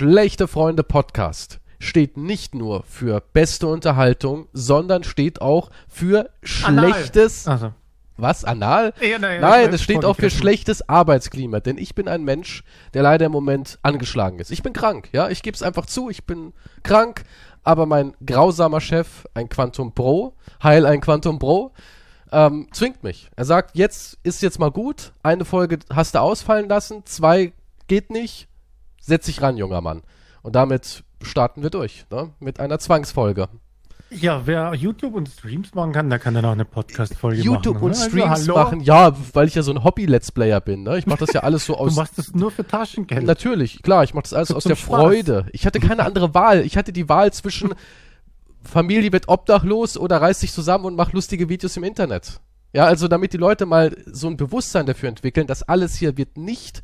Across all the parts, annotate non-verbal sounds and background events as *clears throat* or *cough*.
Schlechte Freunde Podcast steht nicht nur für beste Unterhaltung, sondern steht auch für schlechtes. Also. Was? Anal? Ja, nein, Nein, es steht auch für schlechtes Arbeitsklima, denn ich bin ein Mensch, der leider im Moment angeschlagen ist. Ich bin krank, ja, ich gebe es einfach zu, ich bin krank, aber mein grausamer Chef, ein Quantum Pro, heil ein Quantum Pro, ähm, zwingt mich. Er sagt, jetzt ist jetzt mal gut, eine Folge hast du ausfallen lassen, zwei geht nicht, setz dich ran, junger Mann. Und damit starten wir durch, ne? mit einer Zwangsfolge. Ja, wer YouTube und Streams machen kann, der kann dann auch eine Podcast-Folge machen. YouTube und oder? Streams also, machen, ja, weil ich ja so ein Hobby-Let's Player bin. Ne? Ich mache das ja alles so Du aus machst das nur für Taschengeld. Natürlich, klar, ich mache das alles So aus der Spaß. Freude. Ich hatte keine andere Wahl. Ich hatte die Wahl zwischen Familie wird obdachlos oder reiß dich zusammen und mach lustige Videos im Internet. Ja, also damit die Leute mal so ein Bewusstsein dafür entwickeln, dass alles hier wird nicht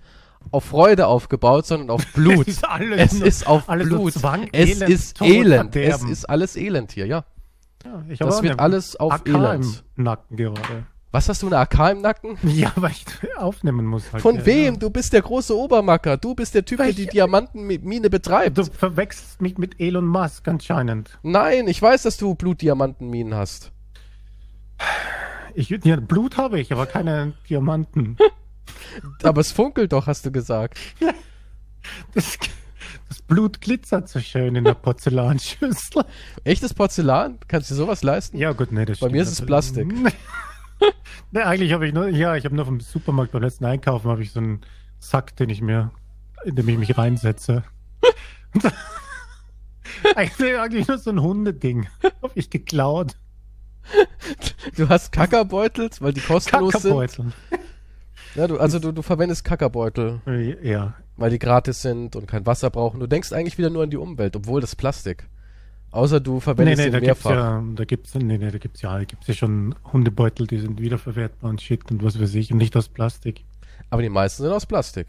auf Freude aufgebaut, sondern auf *laughs* Blut. Es ist alles es ist auf Blut. Zwang, es Elend, ist Tod, Elend. Es Verderben. ist alles Elend hier, ja. Ja, ich Das wird alles auf AK Elend. im Nacken gerade. Was hast du eine AK im Nacken? *laughs* Ja, weil ich aufnehmen muss. Halt, Von ja, wem? Ja. Du bist der große Obermacker. Du bist der Typ, der Weil die ich- Diamantenmine betreibt. Du verwechselst mich mit Elon Musk anscheinend. Nein, ich weiß, dass du Blutdiamantenminen hast. Ich, ja, Blut habe ich, aber keine Diamanten. *laughs* Aber es funkelt doch, hast du gesagt. *laughs* Das, das Blut glitzert so schön in der Porzellanschüssel. Echtes Porzellan? Kannst du dir sowas leisten? Ja, gut, nee, das Bei mir ist es. Plastik. *laughs* nee, eigentlich habe ich nur, ja, ich habe nur vom Supermarkt beim letzten Einkaufen habe ich so einen Sack, den ich mir, in dem ich mich reinsetze. *laughs* eigentlich, eigentlich nur so ein Hundeding. Habe ich geklaut. Du hast Kackerbeutel, weil die kostenlos sind. Ja, du, also du, du verwendest Kackerbeutel, Ja. weil die gratis sind und kein Wasser brauchen. Du denkst eigentlich wieder nur an die Umwelt, obwohl das Plastik. Außer du Nee, verwendest nee, ihn da gibt's mehrfach. ja, da gibt's, nee, nee, da gibt's ja, da gibt's ja schon Hundebeutel, die sind wiederverwertbar und shit und was weiß ich und nicht aus Plastik. Aber die meisten sind aus Plastik.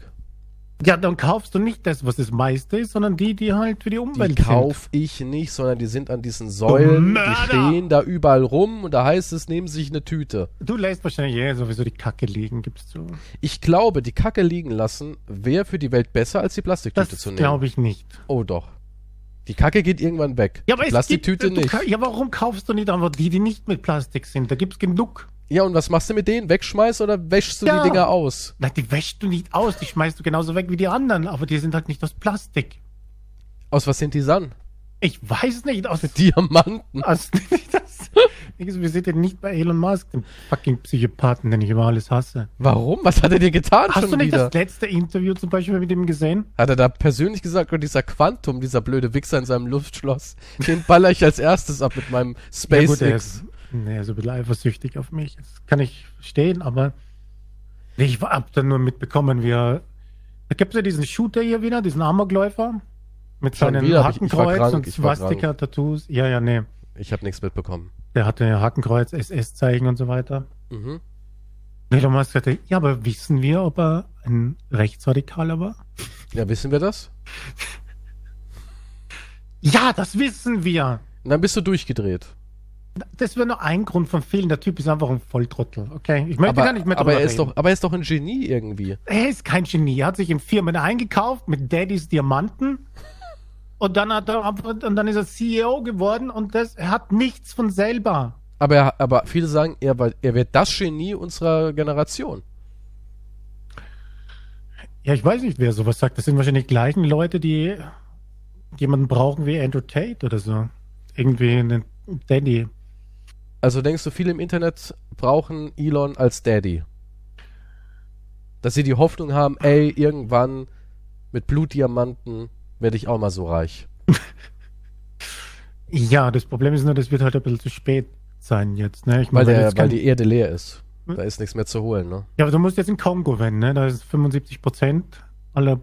Ja, dann kaufst du nicht das, was das meiste ist, sondern die, die halt für die Die Umwelt kauf ich nicht, sondern die sind an diesen Säulen, die stehen da überall rum und da heißt es, nehmen Sie sich eine Tüte. sind. Du lässt wahrscheinlich eh sowieso die Kacke liegen, gibst du. Ich glaube, die Kacke liegen lassen wäre für die Welt besser, als die Plastiktüte Das zu nehmen. glaube ich nicht. Oh doch. Die Kacke geht irgendwann weg. Ja, aber die Plastiktüte gibt, nicht. Ja, warum kaufst du nicht einfach die, die nicht mit Plastik sind? Da gibt's genug. Ja, und was machst du mit denen? Wegschmeißt oder wäschst du Ja. die Dinger aus? Na, die wäschst du nicht aus, die schmeißt du genauso weg wie die anderen, aber die sind halt nicht aus Plastik. Aus was sind die dann? Ich weiß nicht, aus *laughs* Diamanten. aus *laughs* das, Wir sind ja nicht bei Elon Musk, dem fucking Psychopathen, den ich über alles hasse. Warum? Was hat er dir getan Hast schon du nicht wieder? das letzte Interview zum Beispiel mit ihm gesehen? Hat er da persönlich gesagt, oh, dieser Quantum, dieser blöde Wichser in seinem Luftschloss, den baller ich als erstes ab mit meinem Ja, gut, er SpaceX. ist, nee, er ist ein bisschen eifersüchtig auf mich. Das kann ich verstehen, aber ich hab dann nur mitbekommen, wie er. Da gibt es ja diesen Shooter hier wieder, diesen Amokläufer. Mit Schon seinen wieder? Hab ich- ich Hakenkreuz und. Swastika-Tattoos. Ja, ja, nee. ich habe nichts mitbekommen. Der hatte Hakenkreuz, SS-Zeichen und so weiter. Mhm. Elon Musk sagte, ja, aber wissen wir, ob er ein Rechtsradikaler war? Ja, wissen wir das? *laughs* Ja, das wissen wir. Und dann bist du durchgedreht. Das wäre nur ein Grund von vielen. Der Typ ist einfach ein Volltrottel. Okay, ich möchte Aber, gar nicht mehr aber, drüber er ist reden. doch, aber er ist doch ein Genie irgendwie. Er ist kein Genie. Er hat sich in Firmen eingekauft mit Daddys Diamanten. Und dann, hat er, und dann ist er CEO geworden und das, er hat nichts von selber. Aber, er, aber viele sagen, er, war, er wird das Genie unserer Generation. Ja, ich weiß nicht, wer sowas sagt. Das sind wahrscheinlich die gleichen Leute, die jemanden brauchen wie Andrew Tate oder so. Irgendwie einen Daddy. Also denkst du, viele im Internet brauchen Elon als Daddy? Dass sie die Hoffnung haben, ey, irgendwann mit Blutdiamanten werde ich auch mal so reich. *laughs* Ja, das Problem ist nur, das wird halt ein bisschen zu spät sein jetzt. Ne? Ich Weil, meine, der, weil kann- die Erde leer ist. Hm? Da ist nichts mehr zu holen, ne? Ja, aber du musst jetzt in Kongo wenden, ne? Da ist 75 Prozent aller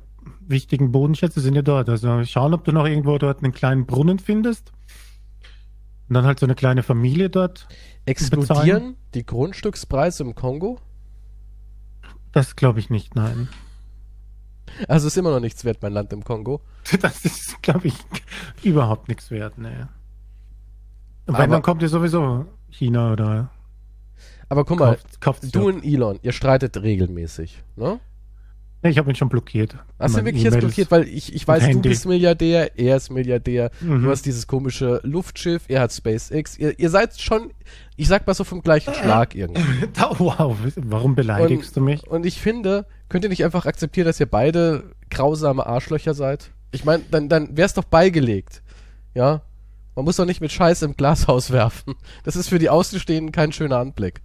wichtigen Bodenschätze sind ja dort. Also schauen, ob du noch irgendwo dort einen kleinen Brunnen findest. Und dann halt so eine kleine Familie dort. Explodieren die Grundstückspreise im Kongo? Das glaube ich nicht, nein. Also ist immer noch nichts wert, mein Land im Kongo. *laughs* Das ist, glaube ich, überhaupt nichts wert, ne. Aber- wenn, dann kommt ja sowieso China oder Aber guck mal, kauft, kauft du und Elon, ihr streitet regelmäßig, ne? Ich habe ihn schon blockiert. Hast du Meine wirklich jetzt E-Mails. blockiert? Weil ich, ich weiß, du bist Milliardär, er ist Milliardär, Mhm. du hast dieses komische Luftschiff, er hat SpaceX. Ihr, ihr seid schon, ich sag mal so vom gleichen *laughs* Schlag irgendwie. Wow, warum beleidigst du mich? Und ich finde, könnt ihr nicht einfach akzeptieren, dass ihr beide grausame Arschlöcher seid? Ich meine, dann, dann wär's doch beigelegt. Ja? Man muss doch nicht mit Scheiß im Glashaus *laughs* werfen. Das ist für die Außenstehenden kein schöner Anblick.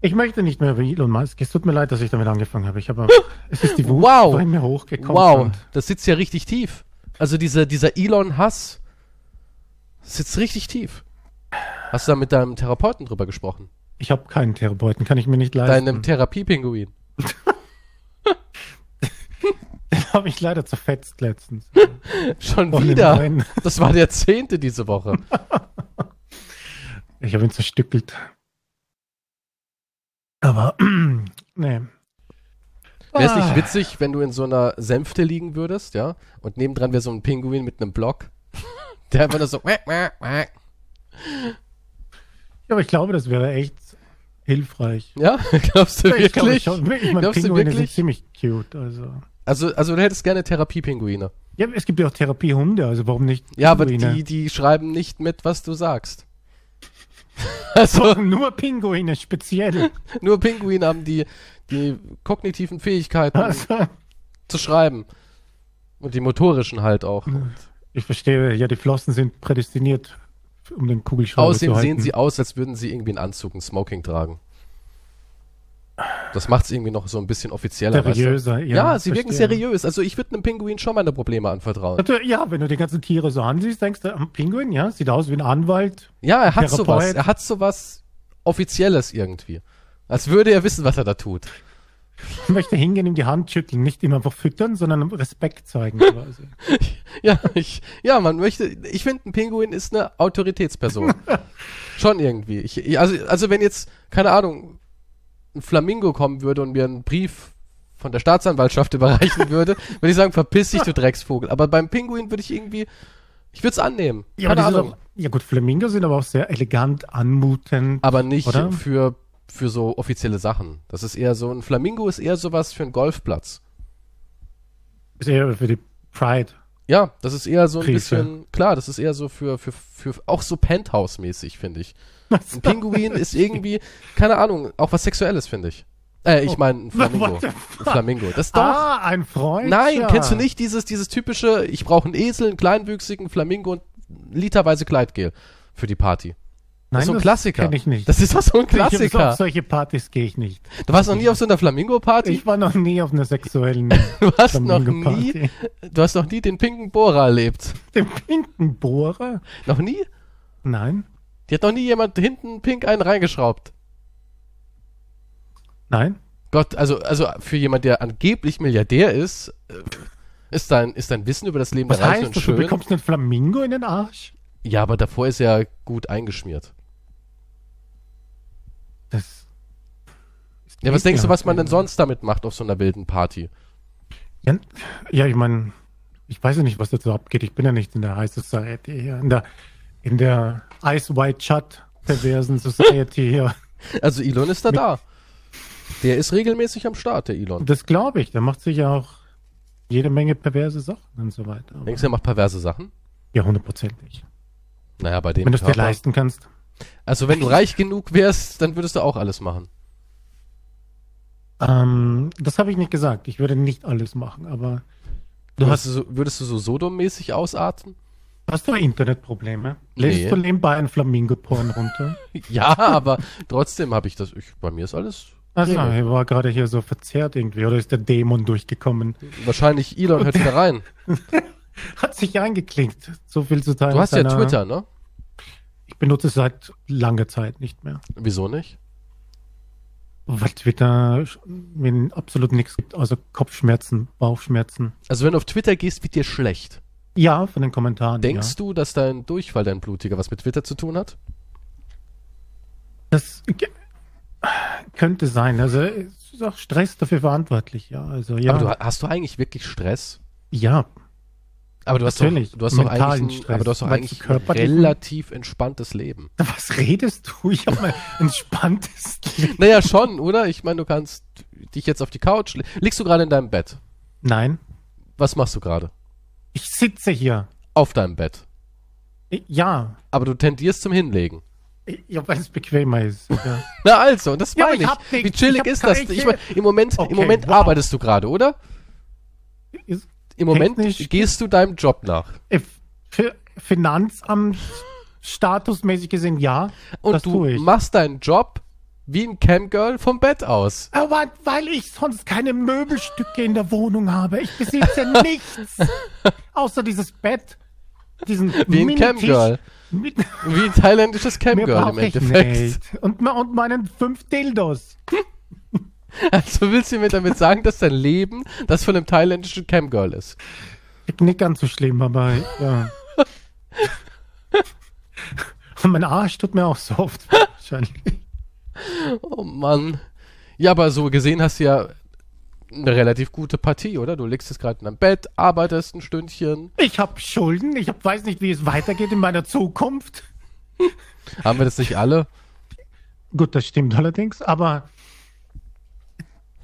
Ich möchte nicht mehr wie Elon Musk. Es tut mir leid, dass ich damit angefangen habe. Ich habe, *gasps* es ist die Wut, Wow. die mir hochgekommen. Wow, das sitzt ja richtig tief. Also dieser, dieser Elon-Hass sitzt richtig tief. Hast du da mit deinem Therapeuten drüber gesprochen? Ich habe keinen Therapeuten, kann ich mir nicht leisten. Deinem Therapiepinguin. *laughs* habe ich leider zerfetzt letztens. *laughs* Schon Von den wieder. Das war der zehnte diese Woche. *laughs* Ich habe ihn zerstückelt. Aber, *clears throat* nee. Wäre es Ah. nicht witzig, wenn du in so einer Sänfte liegen würdest, ja? Und nebendran wäre so ein Pinguin mit einem Block. *laughs* Der einfach nur so. Ja, aber ich glaube, das wäre echt hilfreich. Ja, *laughs* glaubst du Ich glaube wirklich? schon. Ich meine, Glaubst du Pinguine sind wirklich? ziemlich cute. Also. Also, also du hättest gerne Therapiepinguine. Ja, es gibt ja auch Therapiehunde, also warum nicht? Ja, aber Pinguine? die, die schreiben nicht mit, was du sagst. *laughs* Also, So, nur Pinguine, speziell. *laughs* nur Pinguine haben die, die kognitiven Fähigkeiten Also, zu schreiben. Und die motorischen halt auch. ich verstehe, ja, die Flossen sind prädestiniert, um den Kugelschreiber Außerdem zu sehen halten. sie aus, als würden sie irgendwie einen Anzug, ein Smoking tragen. Das macht es irgendwie noch so ein bisschen offizieller. seriöser. Weißt du? Ja, Ja, sie wirken verstehe. seriös. Also ich würde einem Pinguin schon meine Probleme anvertrauen. Ja, wenn du die ganzen Tiere so ansiehst, denkst du, ein Pinguin, ja, sieht aus wie ein Anwalt. Ja, er hat Therapeut. sowas. Er hat sowas Offizielles irgendwie. Als würde er wissen, was er da tut. Ich möchte hingehen, ihm die Hand schütteln, nicht ihm einfach füttern, sondern Respekt zeigen quasi. *laughs* Ja, ich, ja, man möchte, ich finde, ein Pinguin ist eine Autoritätsperson. *laughs* Schon irgendwie. Ich- also, also wenn jetzt, keine Ahnung, ein Flamingo kommen würde und mir einen Brief von der Staatsanwaltschaft *laughs* überreichen würde, würde ich sagen, verpiss dich, du Drecksvogel. Aber beim Pinguin würde ich irgendwie, ich würde es annehmen. Ja, keine Ahnung. auch, ja gut, Flamingos sind aber auch sehr elegant, anmutend. aber nicht Oder? für, für so offizielle Sachen. Das ist eher so, ein Flamingo ist eher sowas für einen Golfplatz. Ist eher für die Pride. Ja, das ist eher so ein Krise. bisschen, klar, das ist eher so für, für, für auch so Penthouse-mäßig, finde ich. Ein Pinguin ist irgendwie, keine Ahnung, auch was Sexuelles, finde ich. Äh, ich meine, ein *laughs* Flamingo. Ein Flamingo. Das doch. Ah, ein Freund. Nein, kennst du nicht dieses, dieses typische, ich brauche einen Esel, einen kleinwüchsigen Flamingo und literweise Kleidgel für die Party. Nein, das ist so ein Klassiker. Kenn ich nicht. Das ist doch so ein Ich Klassiker. Auf solche Partys gehe ich nicht. Du warst noch nie auf so einer Flamingo-Party? Ich war noch nie auf einer sexuellen *laughs* Du hast noch nie, du hast noch nie den pinken Bohrer erlebt. Den pinken Bohrer? Noch nie? Nein. Die hat noch nie jemand hinten pink einen reingeschraubt. Nein. Gott, also, also für jemand, der angeblich Milliardär ist, äh, ist dein, ist dein Wissen über das Leben Was der Reichen heißt und das? Du schön. bekommst einen Flamingo in den Arsch? Ja, aber davor ist er gut eingeschmiert. Das. Ja, was denkst du, was man denn sonst damit macht auf so einer wilden Party? Ja, ja ich meine, ich weiß ja nicht, was dazu abgeht. Ich bin ja nicht in der High Society hier. In der, in der Ice White Chat perversen Society hier. *laughs* Also Elon ist da da. Der ist regelmäßig am Start, der Elon. Das glaube ich. Der macht sich ja auch jede Menge perverse Sachen und so weiter. Aber Denkst du, er macht perverse Sachen? ja, hundertprozentig. Naja, bei dem Wenn du es dir leisten kannst. Also wenn du reich genug wärst, dann würdest du auch alles machen. Ähm, das habe ich nicht gesagt. Ich würde nicht alles machen, aber du Würdest hast, du so, würdest du so Sodom-mäßig ausarten? Hast du Internetprobleme? Nee. Lädst du nebenbei einen Flamingo-Porn runter? *laughs* Ja, aber trotzdem habe ich das. Ich, bei mir ist alles. Also, Regel. er war gerade hier so verzerrt irgendwie, oder ist der Dämon durchgekommen? Wahrscheinlich Elon hört wieder rein. *laughs* Hat sich eingeklinkt. So viel zu teilen. Du hast ja Twitter, ne? Ich benutze es seit langer Zeit nicht mehr. Wieso nicht? Weil Twitter mir absolut nichts gibt, außer Kopfschmerzen, Bauchschmerzen. Also wenn du auf Twitter gehst, wird dir schlecht. Ja, von den Kommentaren. Denkst ja. du, dass dein Durchfall, dein blutiger, was mit Twitter zu tun hat? Das könnte sein. Also es ist auch Stress dafür verantwortlich, ja. Also ja. Aber du, hast du eigentlich wirklich Stress? ja. Aber du hast doch, Natürlich, du hast doch eigentlich, ein, Stress. aber du hast doch eigentlich ein relativ entspanntes Leben. *laughs* Was redest du? Ich habe ein *laughs* entspanntes Leben. Naja, schon, oder? Ich meine, du kannst dich jetzt auf die Couch. Liegst du gerade in deinem Bett? Nein, Was machst du gerade? Ich sitze hier. Auf deinem Bett. Ja, Aber du tendierst zum Hinlegen. ja weil es bequemer ist. Ja. *laughs* Na also, das Ja, meine ich ich. Wie Ich chillig hab ist das? Ich mein, Im Moment, Okay, im Moment wow. arbeitest du gerade, oder? Ist Im Moment gehst du deinem Job nach. äh, Finanzamt statusmäßig gesehen ja. Und du ich. machst deinen Job wie ein Camgirl vom Bett aus. Aber weil ich sonst keine Möbelstücke in der Wohnung habe. Ich besitze *laughs* nichts. Außer dieses Bett, diesen Wie ein Camgirl. Wie ein thailändisches *laughs* Camgirl im Endeffekt. nicht. Und, und meinen fünf Dildos. *laughs* Also willst du mir damit sagen, dass dein Leben das von einem thailändischen Camgirl ist? Nicht ganz so schlimm, aber ja. Und mein Arsch tut mir auch so oft wahrscheinlich. *laughs* Oh Mann. Ja, aber so gesehen hast du ja eine relativ gute Partie, oder? Du liegst jetzt gerade in deinem Bett, arbeitest ein Stündchen. Ich habe Schulden. Ich hab, weiß nicht, wie es weitergeht in meiner Zukunft. *laughs* Haben wir das nicht alle? Gut, das stimmt allerdings, aber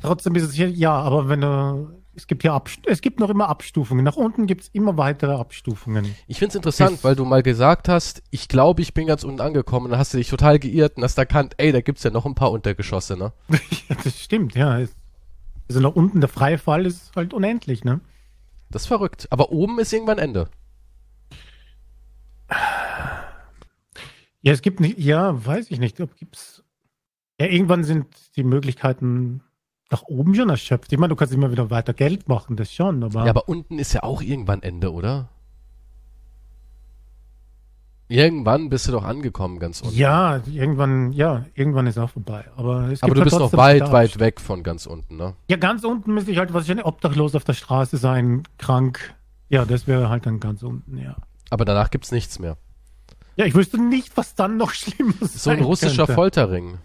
trotzdem ist es hier, ja, aber wenn du, es gibt ja Abst es gibt noch immer Abstufungen. Nach unten gibt es immer weitere Abstufungen. Ich find's interessant, Ist- weil du mal gesagt hast, ich glaube, ich bin ganz unten angekommen. Dann hast du dich total geirrt und hast erkannt, ey, da gibt's ja noch ein paar Untergeschosse, ne? *laughs* ja, das stimmt, ja. Es, also nach unten der freie Fall ist halt unendlich, ne? Das ist verrückt. Aber oben ist irgendwann Ende. Ja, es gibt nicht, ja, weiß ich nicht, ob gibt's. Ja, irgendwann sind die Möglichkeiten nach oben schon erschöpft. Ich meine, du kannst immer wieder weiter Geld machen, das schon, aber. Ja, aber unten ist ja auch irgendwann Ende, oder? Irgendwann bist du doch angekommen, ganz unten. ja, irgendwann, ja, irgendwann ist auch vorbei. Aber, es Aber du halt bist noch weit, weit weg von ganz unten, ne? Ja, ganz unten müsste ich halt wahrscheinlich obdachlos auf der Straße sein, krank. Ja, das wäre halt dann ganz unten, ja. Aber danach gibt's nichts mehr. Ja, ich wüsste nicht, was dann noch *laughs* Schlimmes So ein russischer könnte. Folterring,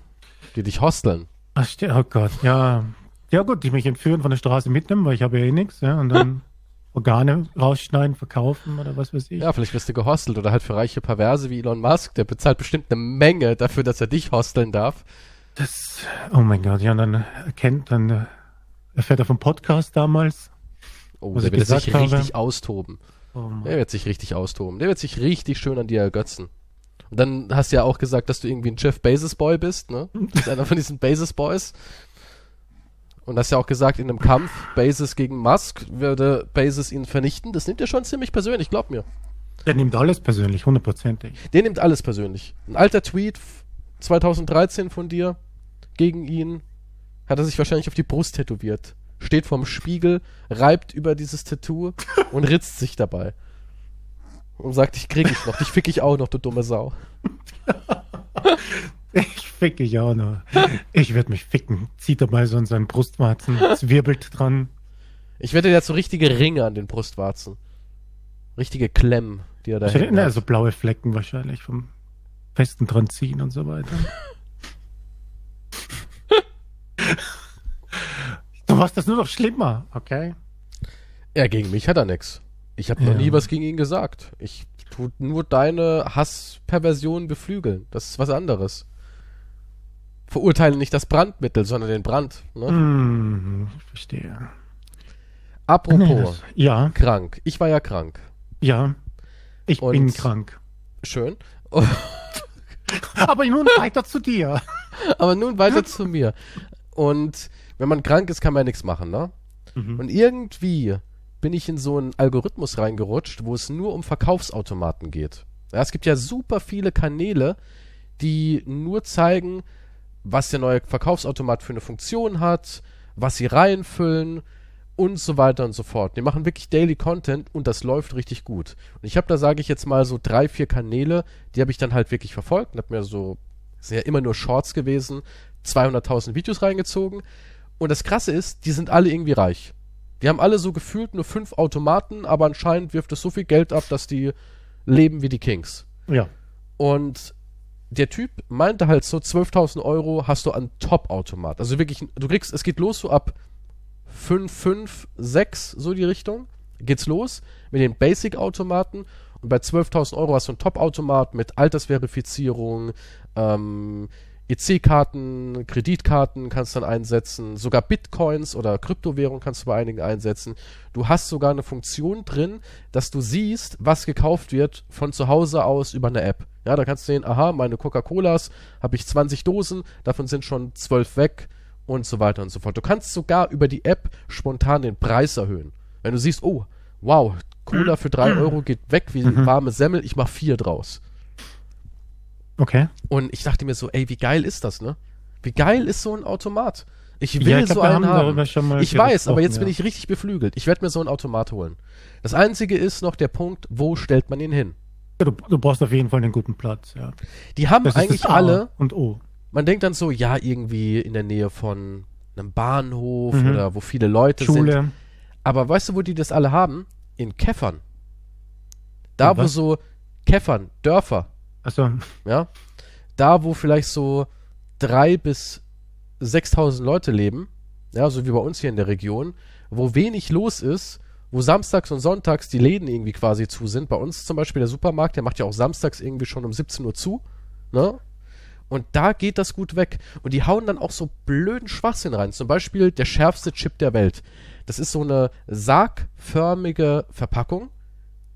die dich hosteln. Ach, oh Gott, ja. Ja gut, die mich entführen von der Straße mitnehmen, weil ich habe ja eh nichts, ja, und dann *laughs* Organe rausschneiden, verkaufen oder was weiß ich. Ja, vielleicht wirst du gehostelt oder halt für reiche Perverse wie Elon Musk, der bezahlt bestimmt eine Menge dafür, dass er dich hosteln darf. Das, oh mein Gott, ja, und dann erkennt, dann äh, erfährt er vom Podcast damals. Oh, der wird sich habe. richtig austoben. Oh. Der wird sich richtig austoben. Der wird sich richtig schön an dir ergötzen. Und dann hast du ja auch gesagt, dass du irgendwie ein Jeff Bezos Boy bist, ne? Du *laughs* bist einer von diesen Bezos Boys. Und hast ja auch gesagt, in einem Kampf Bezos gegen Musk würde Bezos ihn vernichten. Das nimmt er schon ziemlich persönlich, glaub mir. Der nimmt alles persönlich, hundertprozentig. Der nimmt alles persönlich. Ein alter Tweet f- 2013 von dir gegen ihn hat er sich wahrscheinlich auf die Brust tätowiert. Steht vorm Spiegel, reibt über dieses Tattoo und *laughs* ritzt sich dabei. Und sagt, ich krieg ich noch, dich fick ich auch noch, du dumme Sau. *laughs* Ich ficke ich auch noch. Ich werde mich ficken. Zieht dabei so an seinen Brustwarzen. Es wirbelt dran. Ich wette, der hat so richtige Ringe an den Brustwarzen. Richtige Klemmen, die er da hängen Na, hat. so blaue Flecken wahrscheinlich vom festen dran ziehen und so weiter. *laughs* du machst das nur noch schlimmer, okay? Ja, gegen mich hat er nix. Ich habe noch Ja. nie was gegen ihn gesagt. Ich tu nur deine Hassperversion beflügeln. Das ist was anderes. Verurteile nicht das Brandmittel, sondern den Brand. Ne? Ich verstehe. Nee, Apropos, das, ja, krank. Ich war ja krank. ja. Ich Und- bin krank. Schön. Aber nun weiter zu dir. *laughs* Aber nun weiter zu mir. Und wenn man krank ist, kann man ja nichts machen, ne? Mhm. Und irgendwie bin ich in so einen Algorithmus reingerutscht, wo es nur um Verkaufsautomaten geht. Ja, es gibt ja super viele Kanäle, die nur zeigen, was der neue Verkaufsautomat für eine Funktion hat, was sie reinfüllen und so weiter und so fort. Die machen wirklich Daily Content und das läuft richtig gut. Und ich habe da, sage ich jetzt mal, so drei, vier Kanäle, die habe ich dann halt wirklich verfolgt und habe mir so, sind ja immer nur Shorts gewesen, 200.000 Videos reingezogen. Und das Krasse ist, die sind alle irgendwie reich. Die haben alle so gefühlt nur fünf Automaten, aber anscheinend wirft es so viel Geld ab, dass die leben wie die Kings. Ja. Und der Typ meinte halt so, 12.000 Euro hast du an Top-Automat. Also wirklich, du kriegst, es geht los so ab 5, 5, 6, so die Richtung. geht's los mit den Basic-Automaten und bei 12.000 Euro hast du einen Top-Automat mit Altersverifizierung, ähm, EC-Karten, Kreditkarten kannst du dann einsetzen, sogar Bitcoins oder Kryptowährung kannst du bei einigen einsetzen. Du hast sogar eine Funktion drin, dass du siehst, was gekauft wird von zu Hause aus über eine App. Ja, da kannst du sehen, aha, meine Coca-Colas habe ich 20 Dosen, davon sind schon 12 weg und so weiter und so fort. Du kannst sogar über die App spontan den Preis erhöhen. Wenn du siehst, oh, wow, Cola für 3 Euro geht weg wie Mhm. warme Semmel, ich mach 4 draus. Okay. Und ich dachte mir so, ey, wie geil ist das, ne? Wie geil ist so ein Automat? Ich will Ja, ich glaub, so einen haben haben. Ich weiß, aber jetzt bin ja. ich richtig beflügelt. Ich werde mir so einen Automat holen. Das einzige ist noch der Punkt, wo stellt man ihn hin? Ja, du, du brauchst auf jeden Fall einen guten Platz, ja. Die haben Das eigentlich das A alle, und O. man denkt dann so, ja, irgendwie in der Nähe von einem Bahnhof Mhm. oder wo viele Leute sind. Schule. Aber weißt du, wo die das alle haben? In Käffern. Da, wo so Käffern, Dörfer, Also, ja, da, wo vielleicht so drei bis 6.000 Leute leben, ja, so wie bei uns hier in der Region, wo wenig los ist, wo samstags und sonntags die Läden irgendwie quasi zu sind. Bei uns zum Beispiel der Supermarkt, der macht ja auch samstags irgendwie schon um 17 Uhr zu, ne? Und da geht das gut weg. Und die hauen dann auch so blöden Schwachsinn rein. Zum Beispiel der schärfste Chip der Welt. Das ist so eine sargförmige Verpackung,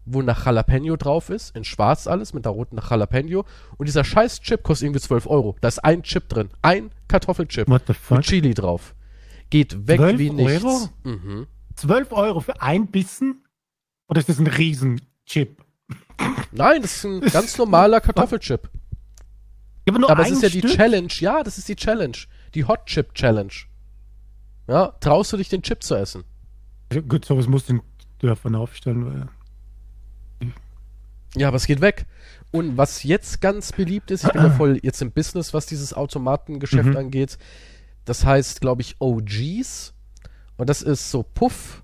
wo nach Jalapeno drauf ist, in schwarz alles, mit der roten Jalapeno. Und dieser scheiß Chip kostet irgendwie 12 Euro. Da ist ein Chip drin. Ein Kartoffelchip. what the Mit fuck? Chili drauf. Geht weg 12 wie nichts. Euro? Mhm. 12 Euro für ein Bissen? Oder ist das ein Riesenchip? Nein, das ist ein ganz normaler Kartoffelchip. Ja, aber Aber es ist ja die Stück? Challenge. Ja, das ist die Challenge. Die Hot Chip Challenge. Ja, traust du dich, den Chip zu essen? Gut, sowas muss den Dörfern aufstellen. Weil Ja, aber es geht weg. Und was jetzt ganz beliebt ist, ich bin ja *clears throat* voll jetzt im Business, was dieses Automatengeschäft Mhm. angeht. Das heißt, glaube ich, OGs. Und das ist so Puff,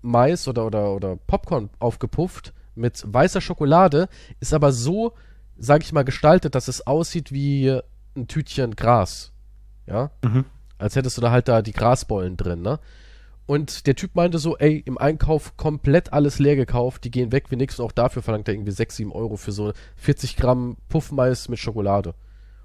Mais oder, oder, oder Popcorn aufgepufft mit weißer Schokolade, ist aber so, sage ich mal, gestaltet, dass es aussieht wie ein Tütchen Gras. Ja? Mhm. Als hättest du da halt da die Grasbollen drin, ne? Und der Typ meinte so, ey, im Einkauf komplett alles leer gekauft, die gehen weg wie nix und auch dafür verlangt er irgendwie 6, 7 Euro für so 40 Gramm Puffmais mit Schokolade.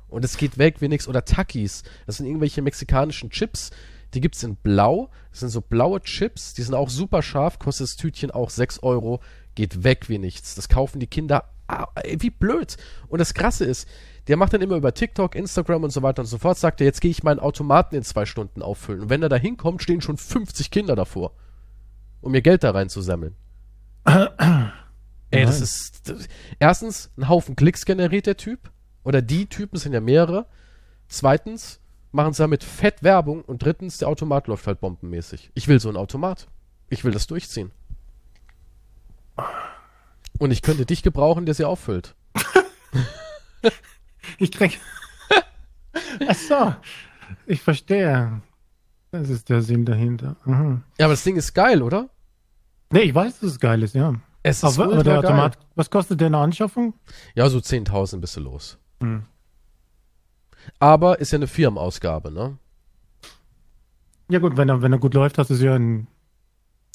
Und es geht weg wie nix. Oder Takis, das sind irgendwelche mexikanischen Chips, die gibt's in blau, das sind so blaue Chips, die sind auch super scharf, kostet das Tütchen auch 6 Euro, geht weg wie nichts. Das kaufen die Kinder, ah, ey, wie blöd. Und das Krasse ist, der macht dann immer über TikTok, Instagram und so weiter und so fort, sagt er, jetzt gehe ich meinen Automaten in zwei Stunden auffüllen. Und wenn er da hinkommt, stehen schon 50 Kinder davor, um ihr Geld da reinzusammeln. Ey, das ist, das, erstens, ein Haufen Klicks generiert der Typ. Oder die Typen sind ja mehrere. Zweitens, machen sie damit fett Werbung. Und drittens, der Automat läuft halt bombenmäßig. Ich will so einen Automat. Ich will das durchziehen. Und ich könnte dich gebrauchen, der sie auffüllt. *laughs* Ich krieg. *laughs* Ach so. Ich verstehe. Das ist der Sinn dahinter. Mhm. Ja, aber das Ding ist geil, oder? Nee, ich weiß, dass es geil ist, ja. Es ist Aber, der geil. Automat, was kostet der eine Anschaffung? Ja, so 10.000 bist du los. Hm. Aber ist ja eine Firmenausgabe, ne? Ja gut, wenn er, wenn er gut läuft, hast du es ja in,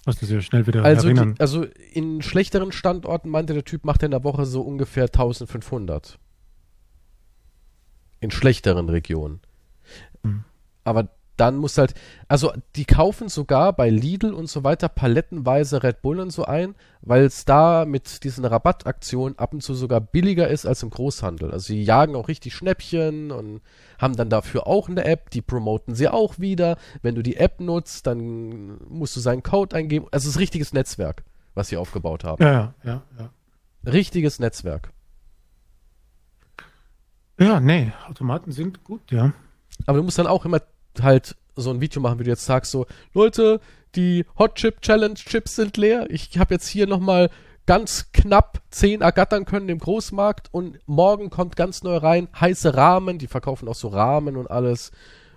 hast du es ja schnell wieder Also, die, erinnern. also in schlechteren Standorten meinte der Typ, macht er in der Woche so ungefähr 1500. In schlechteren Regionen. Hm. Aber dann muss halt, also die kaufen sogar bei Lidl und so weiter palettenweise Red Bull und so ein, weil es da mit diesen Rabattaktionen ab und zu sogar billiger ist als im Großhandel. Also sie jagen auch richtig Schnäppchen und haben dann dafür auch eine App, die promoten sie auch wieder. Wenn du die App nutzt, dann musst du seinen Code eingeben. Also es ist ein richtiges Netzwerk, was sie aufgebaut haben. ja, ja, ja. Richtiges Netzwerk. Ja, nee, Automaten sind gut, ja. Aber du musst dann auch immer halt so ein Video machen, wie du jetzt sagst, so, Leute, die Hot Chip Challenge Chips sind leer. Ich habe jetzt hier nochmal ganz knapp 10 ergattern können im Großmarkt und morgen kommt ganz neu rein heiße Rahmen, die verkaufen auch so Rahmen und alles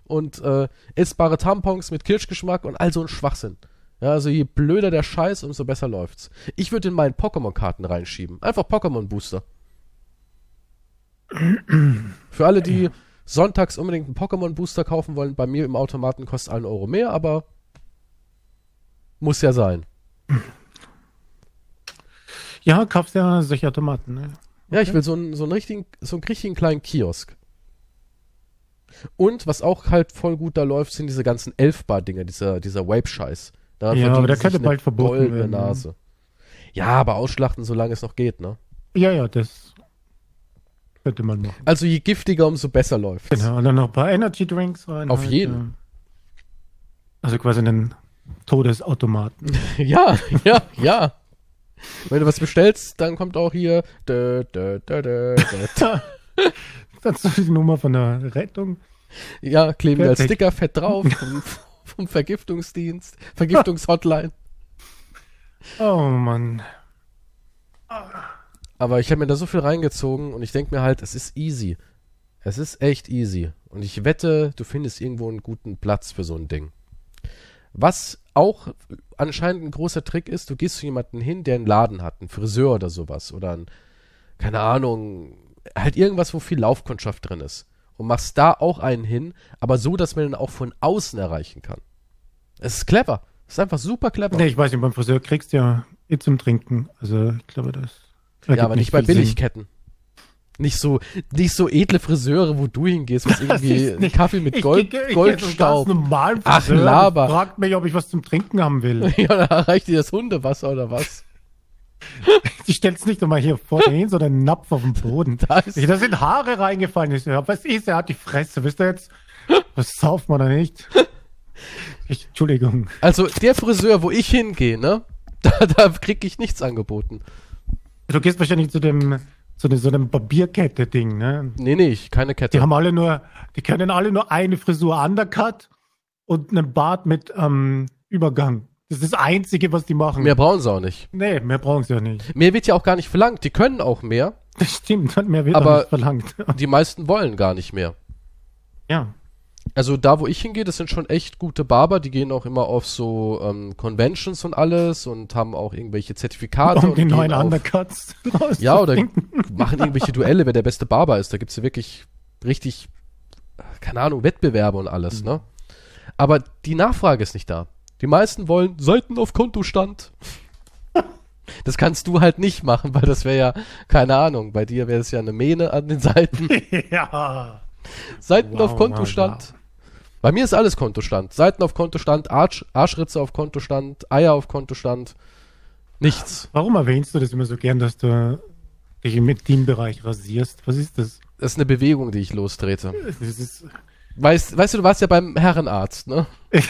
und äh, essbare Tampons mit Kirschgeschmack und all so ein Schwachsinn. Ja, also je blöder der Scheiß, umso besser läuft's. Ich würde in meinen Pokémon-Karten reinschieben. Einfach Pokémon-Booster. Für alle, die sonntags unbedingt einen Pokémon-Booster kaufen wollen, bei mir im Automaten kostet 1 Euro mehr, aber muss ja sein. Ja, kaufst ja solche Automaten. Ne? Ja, ich will so einen, so einen richtigen, so einen richtigen kleinen Kiosk. Und was auch halt voll gut da läuft, sind diese ganzen Elfbar-Dinger, dieser, dieser Vape-Scheiß. Daran Ja, aber der könnte bald verboten werden, ja. Nase. Ja, aber ausschlachten, solange es noch geht, ne? Ja, ja, das könnte man machen. Also je giftiger, umso besser läuft. Genau, und dann noch ein paar Energy Drinks rein. Auf jeden. ja. Also quasi einen Todesautomaten. *laughs* Ja, ja, ja. Wenn du was bestellst, dann kommt auch hier. Dö, dö, dö, dö, dö. *laughs* Das ist die Nummer von der Rettung. Ja, kleben wir als. Sticker fett drauf vom, *laughs* vom Vergiftungsdienst, Vergiftungshotline. Oh Mann. Aber ich habe mir da so viel reingezogen und ich denke mir halt, es ist easy. Es ist echt easy. Und ich wette, du findest irgendwo einen guten Platz für so ein Ding. Was auch anscheinend ein großer Trick ist, du gehst zu jemandem hin, der einen Laden hat, einen Friseur oder sowas. Oder ein, keine Ahnung, halt irgendwas, wo viel Laufkundschaft drin ist. Und machst da auch einen hin, aber so, dass man ihn auch von außen erreichen kann. Es ist clever. Es ist einfach super clever. Nee, ich weiß nicht, beim Friseur kriegst du ja eh zum Trinken. Also ich glaube, das. Ja, aber nicht bei Sinn. Billigketten. Nicht so, nicht so edle Friseure, wo du hingehst, was *laughs* Das irgendwie Kaffee mit Ich Gold, ich gehe Goldstaub. normalen Ach, Friseur, Laber. Fragt mich, ob ich was zum Trinken haben will. *laughs* ja, da reicht dir das Hundewasser oder was? *laughs* Die stellt's nicht nochmal hier vor hin, sondern einen Napf auf dem Boden. Da ist, Da sind Haare reingefallen. Ich was ist, er hat die Fresse. Wisst ihr jetzt? Was sauft man da nicht? Ich, Entschuldigung. also der Friseur, wo ich hingehe, ne? Da, da krieg ich nichts angeboten. Du gehst wahrscheinlich zu dem, zu dem, so einem Barbierkette-Ding, ne? Nee, nee, ich, keine Die Kette. haben alle nur, die können alle nur eine Frisur Undercut und einen Bart mit ähm, Übergang. Das ist das Einzige, was die machen. Mehr brauchen sie auch nicht. nee, mehr brauchen sie ja nicht. Mehr wird ja auch gar nicht verlangt. Die können auch mehr. Das stimmt, mehr wird Aber- auch nicht verlangt. Die meisten wollen gar nicht mehr. ja. Also da, wo ich hingehe, das sind schon echt gute Barber. Die gehen auch immer auf so ähm, Conventions und alles und haben auch irgendwelche Zertifikate. Und die neuen auf- Undercuts *laughs* Ja, oder machen irgendwelche Duelle, wer der beste Barber ist. Da gibt's ja wirklich richtig, keine Ahnung, Wettbewerbe und alles, Mhm. ne? Aber die Nachfrage ist nicht da. Die meisten wollen Seiten auf Kontostand. *laughs* Das kannst du halt nicht machen, weil das wäre ja, keine Ahnung, bei dir wäre es ja eine Mähne an den Seiten. *laughs* ja. Seiten Wow, auf Kontostand. wow, Bei mir ist alles Kontostand. Seiten auf Kontostand, Arsch, Arschritze auf Kontostand, Eier auf Kontostand. Nichts. Warum erwähnst du das immer so gern, dass du dich im Intimbereich rasierst? Was ist das? Das ist eine Bewegung, die ich lostrete. Weißt, weißt du, du warst ja beim Herrenarzt, ne? *laughs*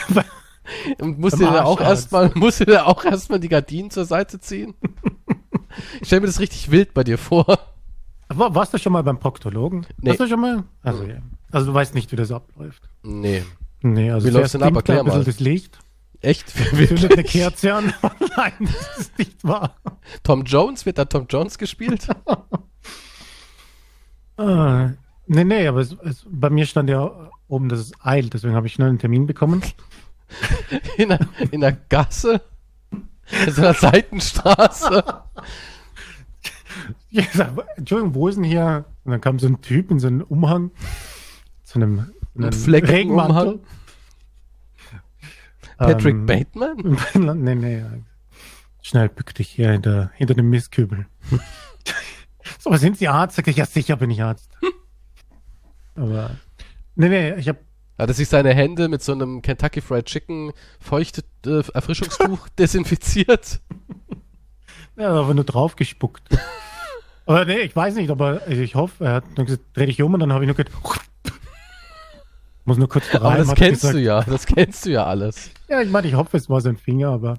Und musst dir da auch erstmal, *laughs* musst dir da auch erstmal die Gardinen zur Seite ziehen? *laughs* Ich stell mir das richtig wild bei dir vor. War, warst du schon mal beim Proktologen? Nee. Warst du schon mal? Also, ja. also du weißt nicht, wie das abläuft. Nee. Nee, also Wie läuft's denn ab? er Erklär ein bisschen mal. das Licht, Echt? *laughs* zündet eine? Kerze an. *laughs* Nein, das ist nicht wahr. Tom Jones? Wird da Tom Jones gespielt? *laughs* Ah, nee, nee, aber es, es, bei mir stand ja oben, dass es eilt, deswegen habe ich schnell einen Termin bekommen. In der, in der Gasse? In so einer Seitenstraße? Ja, Entschuldigung, wo ist denn hier? Und dann kam so ein Typ in so einem Umhang, zu einem, einem Fleck Regenmantel. Patrick Ähm, Bateman? nee, nee. Schnell bück dich hier hinter, hinter dem Mistkübel. *laughs* so, sind Sie Arzt? Sag ich, ja, sicher bin ich Arzt. *laughs* aber, nee, nee, ich habe Hat er sich seine Hände mit so einem Kentucky Fried Chicken feuchte äh, Erfrischungstuch *laughs* desinfiziert? ja, aber nur drauf aber nee, ich weiß nicht, aber ich hoffe, er hat dann gesagt, dreh dich um und dann habe ich nur gesagt, muss nur kurz Aber rein. das hat er kennst gesagt. du ja, das kennst du ja alles. Ja, ich meine, ich hoffe, es war sein Finger, aber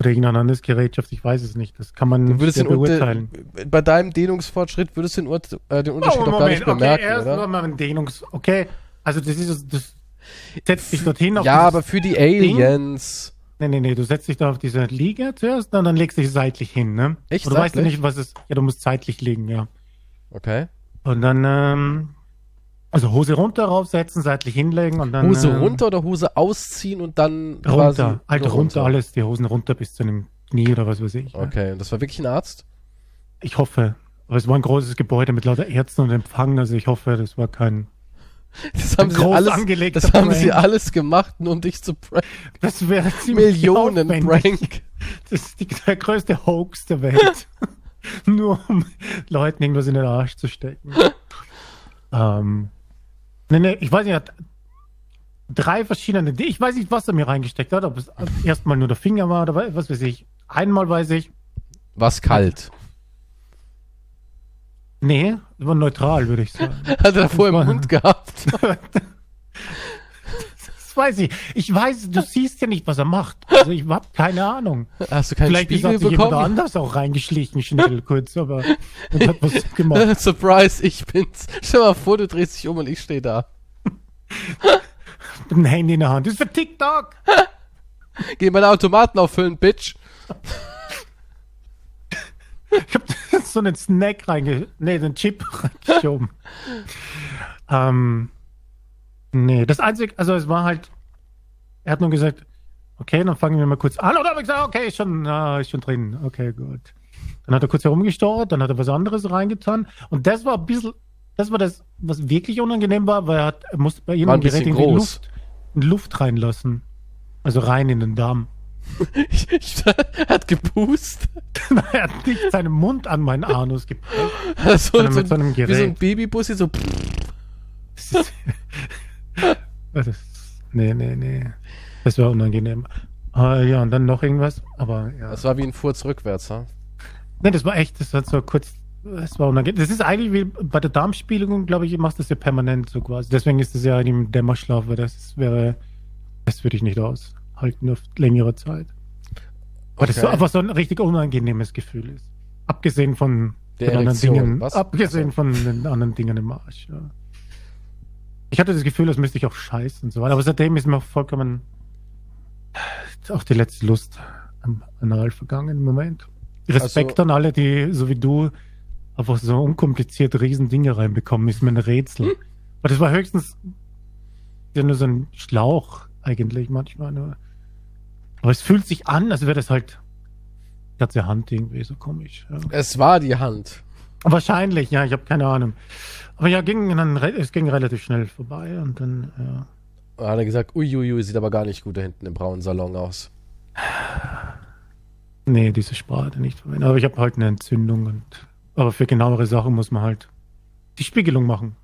oder irgendein anderes Gerätschaft, ich weiß es nicht. Das kann man Unter beurteilen. bei deinem Dehnungsfortschritt würdest du den, Ur äh, den Unterschied doch gar nicht bemerken, Oh, okay, erst oder? mal ein Dehnungs... Okay, also das ist... Das setzt dich dorthin Ja, aber für die Aliens. Nee, nee, nee, du setzt dich da auf diese Liege zuerst und dann legst du dich seitlich hin, ne? Echt, Und du weißt ja seitlich? nicht, was es... Ja, du musst seitlich liegen, ja. Okay. Und dann, ähm... Also Hose runter raufsetzen, seitlich hinlegen und dann... Hose ähm, runter oder Hose ausziehen und dann Runter, halt nur runter, alles, die Hosen runter bis zu einem Knie oder was weiß ich. ja. Okay, und das war wirklich ein Arzt? Ich hoffe. Aber es war ein großes Gebäude mit lauter Ärzten und Empfang, also ich hoffe, das war kein... Das haben sie alles, das haben sie alles gemacht, nur um dich zu pranken. Das wäre ziemlich Millionen aufwendig. Prank. Das ist die, der größte Hoax der Welt. *laughs* Nur um Leuten irgendwas in den Arsch zu stecken. *laughs* ähm, nee, nee, ich weiß nicht, er hat drei verschiedene, ich weiß nicht, was er mir reingesteckt hat, ob es erstmal nur der Finger war oder was weiß ich. Einmal weiß ich, Was kalt. Nee, war neutral, würde ich sagen. *laughs* Hat er davor im Mund gehabt. *laughs* Das weiß ich. Ich weiß, du siehst ja nicht, was er macht. Also ich hab keine Ahnung. Hast du keinen Vielleicht ist Spiegel sich jemand bekommen? anders auch reingeschlichen, schnell *laughs* kurz, aber und hat was gemacht. Surprise, ich bin's. Stell mal vor, du drehst dich um und ich stehe da. Mit dem Handy in der Hand. Das ist für TikTok. Geh meine Automaten auffüllen, Bitch. Ich hab *laughs* so einen Snack reinge... Nee, den Chip *laughs* reingeschoben. ähm, nee, das Einzige, also es war halt, er hat nur gesagt, okay, dann fangen wir mal kurz an. Und dann habe ich gesagt, okay, ist schon, ah, ist schon drin. Okay, gut. Dann hat er kurz herumgesteuert, dann hat er was anderes reingetan. Und das war ein bisschen, das war das, was wirklich unangenehm war, weil er, hat, er musste bei War ein jedem Gerät irgendwie. Luft, Luft reinlassen. Also rein in den Darm. Ich, ich, hat gepust. *laughs* er hat nicht seinen Mund an meinen Anus gepackt. Also, so, mit so einem wie so ein Gerät. Babybussi, so. *laughs* Das ist- nee, nee, nee. Das war unangenehm. Äh, ja, und dann noch irgendwas. Aber ja. Das war wie ein Furz rückwärts, ha? nee, das war echt, das war so kurz. Das war unangenehm. Das ist eigentlich wie bei der Darmspiegelung, glaube ich, machst du das ja permanent so quasi. Deswegen ist das ja im Dämmerschlaf, weil das wäre, das würde ich nicht aushalten auf längere Zeit. Weil das so Okay. einfach so ein richtig unangenehmes Gefühl ist. Abgesehen von den anderen Dingen. was? Abgesehen von den anderen Dingen im Arsch. Ja. Ich hatte das Gefühl, das müsste ich auch scheißen und so weiter. Aber seitdem ist mir auch vollkommen auch die letzte Lust am Anal vergangen im Moment. Respekt Also- an alle, die, so wie du, einfach so unkompliziert riesen Dinge reinbekommen, ist mir ein Rätsel. Hm. Aber das war höchstens ja nur so ein Schlauch eigentlich manchmal nur. Aber es fühlt sich an, als wäre das halt die ganze Hand irgendwie so komisch. Ja. Es war die Hand. Wahrscheinlich, ja, ich habe keine Ahnung. Aber ja, ging dann, es ging relativ schnell vorbei und dann, ja. Da hat er gesagt, uiuiui, sieht aber gar nicht gut da hinten im braunen Salon aus. Nee, diese Sprache nicht verwendet. Aber ich habe halt eine Entzündung und aber für genauere Sachen muss man halt die Spiegelung machen.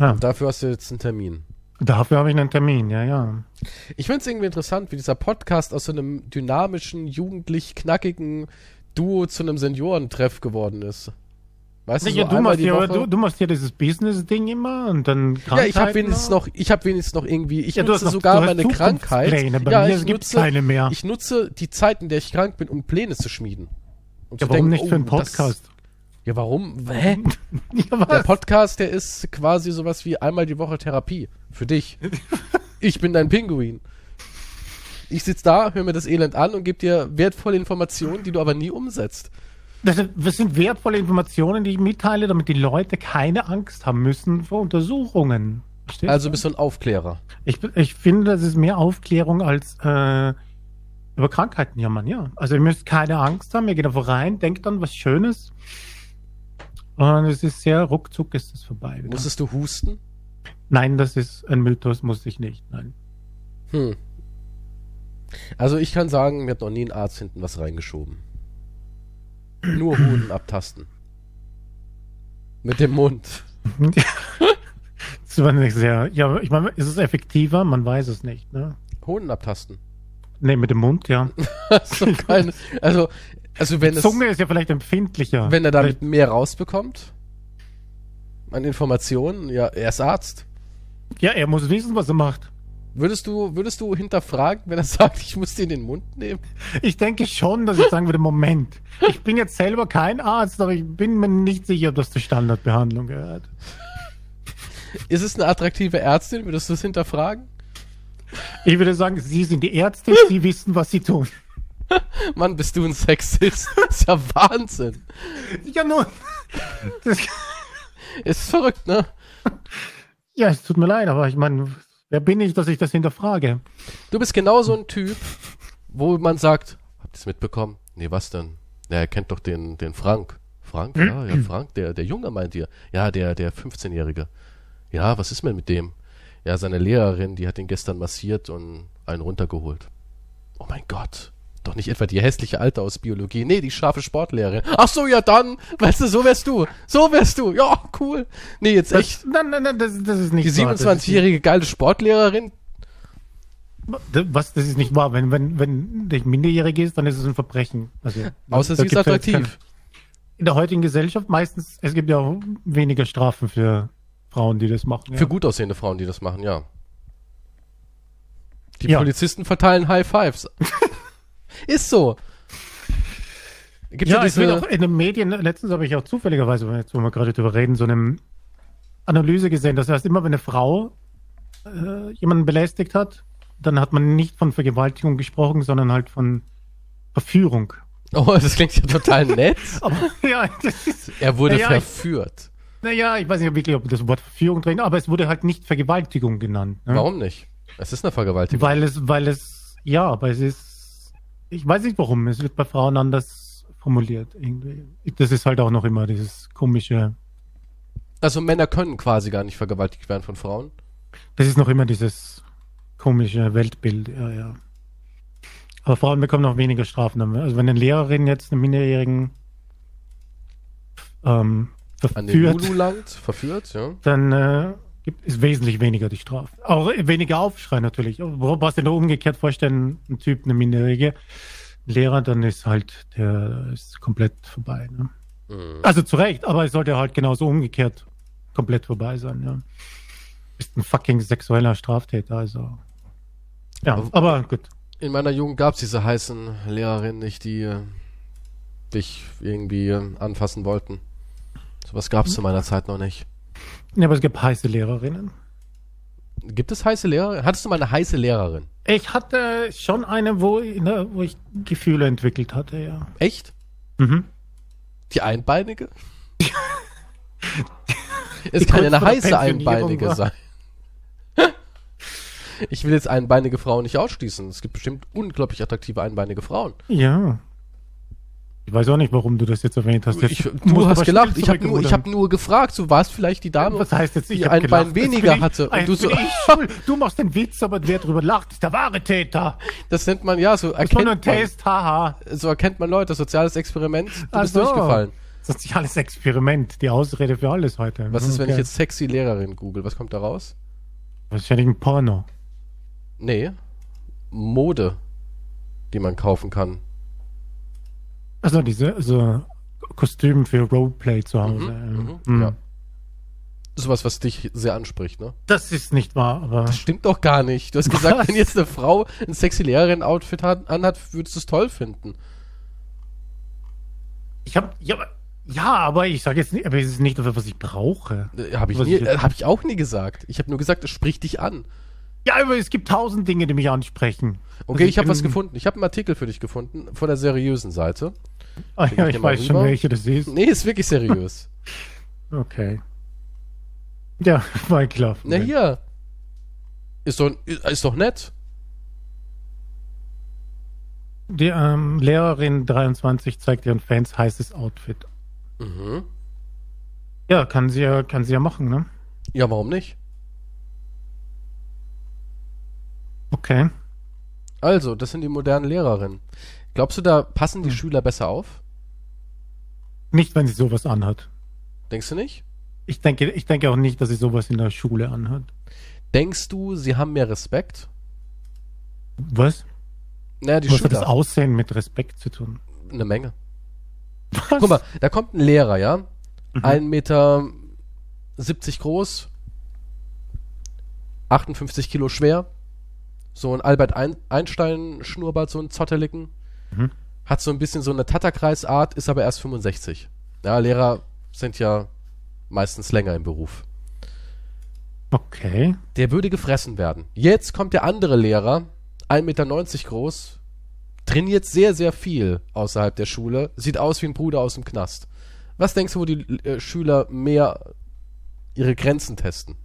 Ja, Dafür hast du jetzt einen Termin. Dafür habe ich einen Termin, ja, ja. Ich finde es irgendwie interessant, wie dieser Podcast aus so einem dynamischen, jugendlich knackigen Duo zu einem Seniorentreff geworden ist. Weißt du, so du, machst die ja, du, du machst ja dieses Business-Ding immer und dann ja, ich habe Krankheiten wenigstens noch, ich habe wenigstens noch irgendwie, ich Ja, nutze noch- sogar meine Krankheit. Bei ja, mir ich gibt's nutze, keine mehr. ich nutze die Zeit, in der ich krank bin, um Pläne zu schmieden. Um Ja, zu warum denken, nicht für einen oh, das- Podcast? Ja, warum? Hä? *laughs* Ja, Der? Podcast, der ist quasi sowas wie einmal die Woche Therapie. Für dich. Ich bin dein Pinguin. Ich sitz da, höre mir das Elend an und gebe dir wertvolle Informationen, die du aber nie umsetzt. Das sind, wertvolle Informationen, die ich mitteile, damit die Leute keine Angst haben müssen vor Untersuchungen. Verstehst Also du? bist du ein Aufklärer. ich, ich finde, das ist mehr Aufklärung als äh, über Krankheiten jammern, ja. Also ihr müsst keine Angst haben, ihr geht einfach rein, denkt an was Schönes. Und es ist sehr ruckzuck ist es vorbei. Wieder. Musstest du husten? Nein, das ist ein Mythos, muss ich nicht. Nein. Hm. Also ich kann sagen, mir hat noch nie ein Arzt hinten was reingeschoben. Nur Hoden abtasten. Mit dem Mund. *laughs* Das war nicht sehr. Ja, ich meine, ist es effektiver? Man weiß es nicht, ne? Hoden abtasten. Nee, mit dem Mund, ja. *laughs* Also, keine, also, also wenn es, Zunge ist ja vielleicht empfindlicher. wenn er damit mehr rausbekommt, an Informationen, ja, er ist Arzt. Ja, er muss wissen, was er macht. Würdest du, würdest du hinterfragen, wenn er *laughs* sagt, ich muss dir in den Mund nehmen? Ich denke schon, dass ich sagen würde, Moment, ich bin jetzt selber kein Arzt, aber ich bin mir nicht sicher, ob das zur Standardbehandlung gehört. Ist es eine attraktive Ärztin? Würdest du es hinterfragen? Ich würde sagen, Sie sind die Ärztin, Sie wissen, was Sie tun. *laughs* Mann, bist du ein Sexist? *laughs* ist ja Wahnsinn. Ja, nun. Das, Ist verrückt, ne? ja, es tut mir leid, aber ich meine, wer bin ich, dass ich das hinterfrage? Du bist genau so ein Typ, wo man sagt, habt ihr es mitbekommen? Nee, was denn? Ja, er kennt doch den, den Frank. Frank? Ja, ja, Frank, der, der Junge meint ihr. Ja, der, der 15-Jährige. Ja, was ist denn mit dem? Ja, seine Lehrerin, die hat ihn gestern massiert und einen runtergeholt. Oh mein Gott. Doch nicht etwa die hässliche Alte aus Biologie. Nee, die scharfe Sportlehrerin. Ach so, ja dann. Weißt du, so wärst du. So wärst du. Ja, cool. Nee, jetzt echt. Nein, nein, nein, das, das ist nicht Die wahr. Das ist 27-jährige geile Sportlehrerin. Was? Das ist nicht wahr. Wenn, wenn, wenn der minderjährig ist, dann ist es ein Verbrechen. Also, Außer sie ist ja jetzt attraktiv. In der heutigen Gesellschaft meistens, es gibt ja auch weniger Strafen für Frauen, die das machen. Ja. Für gut aussehende Frauen, die das machen, ja. Die Ja. Polizisten verteilen High Fives. *laughs* Ist so. Gibt ja, ja, diese. auch in den Medien, letztens habe ich auch zufälligerweise, wenn jetzt, wo wir gerade drüber reden, so eine Analyse gesehen. Das heißt, immer wenn eine Frau äh, jemanden belästigt hat, dann hat man nicht von Vergewaltigung gesprochen, sondern halt von Verführung. Oh, das klingt ja total *laughs* nett. Aber ja, ist, Er wurde Ja, ja, ich- verführt. naja, ich weiß nicht wirklich, ob das Wort Verführung drin aber es wurde halt nicht Vergewaltigung genannt. Ne? Warum nicht? Es ist eine Vergewaltigung. Weil es, weil es, ja, aber es ist, ich weiß nicht warum, es wird bei Frauen anders formuliert. Irgendwie. Das ist halt auch noch immer dieses komische, Also Männer können quasi gar nicht vergewaltigt werden von Frauen. das ist noch immer dieses komische Weltbild, ja, ja. Aber Frauen bekommen noch weniger Strafen. Also wenn eine Lehrerin jetzt einen Minderjährigen ähm, An den verführt, Lulu langt, verführt, ja. dann äh, gibt es wesentlich weniger die Strafe. Auch weniger Aufschrei natürlich. Was dir nur umgekehrt vorstellen, ein Typ, eine Minderjährige, Lehrer, dann ist halt, der ist komplett vorbei. Ne? Mhm. Also zu Recht, aber es sollte halt genauso umgekehrt komplett vorbei sein. Ja. Bist ein fucking sexueller Straftäter, also. Ja, aber gut. In meiner Jugend gab es diese heißen Lehrerinnen nicht, die äh, dich irgendwie äh, anfassen wollten. Sowas gab es zu meiner Zeit noch nicht. Ja, aber es gibt heiße Lehrerinnen. Gibt es heiße Lehrerin? Hattest du mal eine heiße Lehrerin? Ich hatte schon eine, wo, ne, wo ich Gefühle entwickelt hatte, ja. Echt? Mhm. Die Einbeinige? *laughs* es Die kann ja eine heiße Einbeinige war. sein. *laughs* ich will jetzt einbeinige Frauen nicht ausschließen. Es gibt bestimmt unglaublich attraktive einbeinige Frauen. Ja. Ich weiß auch nicht, warum du das jetzt erwähnt hast. Jetzt Ich, du hast gelacht. Ich habe nur, ich hab nur gefragt. Du warst vielleicht die Dame, Was heißt jetzt, ich die ein gelacht. Bein weniger ich- hatte. Und du so, ich. Du machst den Witz, aber wer drüber lacht, ist der wahre Täter. das nennt man ja so Das erkennt man. Test, haha. So erkennt man Leute. Soziales Experiment. Du Ach bist so. durchgefallen. Soziales Experiment, die Ausrede für alles heute. Was ist, wenn ich Okay. jetzt sexy Lehrerin google? Was kommt da raus? Wahrscheinlich ein Porno. Nee. Mode, die man kaufen kann. Also diese so Kostüm für Roleplay zu Hause. Mhm, Mhm. ja. Sowas, was dich sehr anspricht, ne? Das ist nicht wahr, aber Das stimmt doch gar nicht. Du hast gesagt, Was? wenn jetzt eine Frau ein sexy Lehrerin-Outfit hat, anhat, würdest du es toll finden. ich habe ja, aber- ja, aber ich sage jetzt nicht, aber es ist nicht das, was ich brauche. Äh, Habe ich, nie- ich äh, hab ich auch nie gesagt. Ich habe nur gesagt, es spricht dich an. Ja, aber es gibt tausend Dinge, die mich ansprechen. Okay, Also ich habe bin- was gefunden. Ich habe einen Artikel für dich gefunden von der seriösen Seite. Ah, ja, ich weiß schon, rüber. welche das ist. Nee, ist wirklich seriös. *laughs* Okay. Ja, *laughs* war klar. Na hier. Ist doch, ist doch nett. Die ähm, Lehrerin 23 zeigt ihren Fans heißes Outfit. Mhm. Ja, kann sie ja, kann sie ja machen, ne? Ja, warum nicht? Okay. Also, das sind die modernen Lehrerinnen. Glaubst du, da passen die Hm. Schüler besser auf? Nicht, wenn sie sowas anhat. Denkst du nicht? Ich denke, ich denke auch nicht, dass sie sowas in der Schule anhat. Denkst du, sie haben mehr Respekt? Was? Naja, die Was hat das Schüler. Aussehen mit Respekt zu tun? Eine Menge. Was? Guck mal, da kommt ein Lehrer, ja? Mhm. Ein Meter 70 groß, 58 Kilo schwer, so ein Albert Ein Einstein-Schnurrbart, so ein Zotteligen, Mhm. hat so ein bisschen so eine Tatterkreisart, ist aber erst 65. Ja, Lehrer sind ja meistens länger im Beruf. Okay. Der würde gefressen werden. Jetzt kommt der andere Lehrer, 1,90 Meter groß, trainiert sehr, sehr viel außerhalb der Schule, sieht aus wie ein Bruder aus dem Knast. Was denkst du, wo die äh, Schüler mehr ihre Grenzen testen?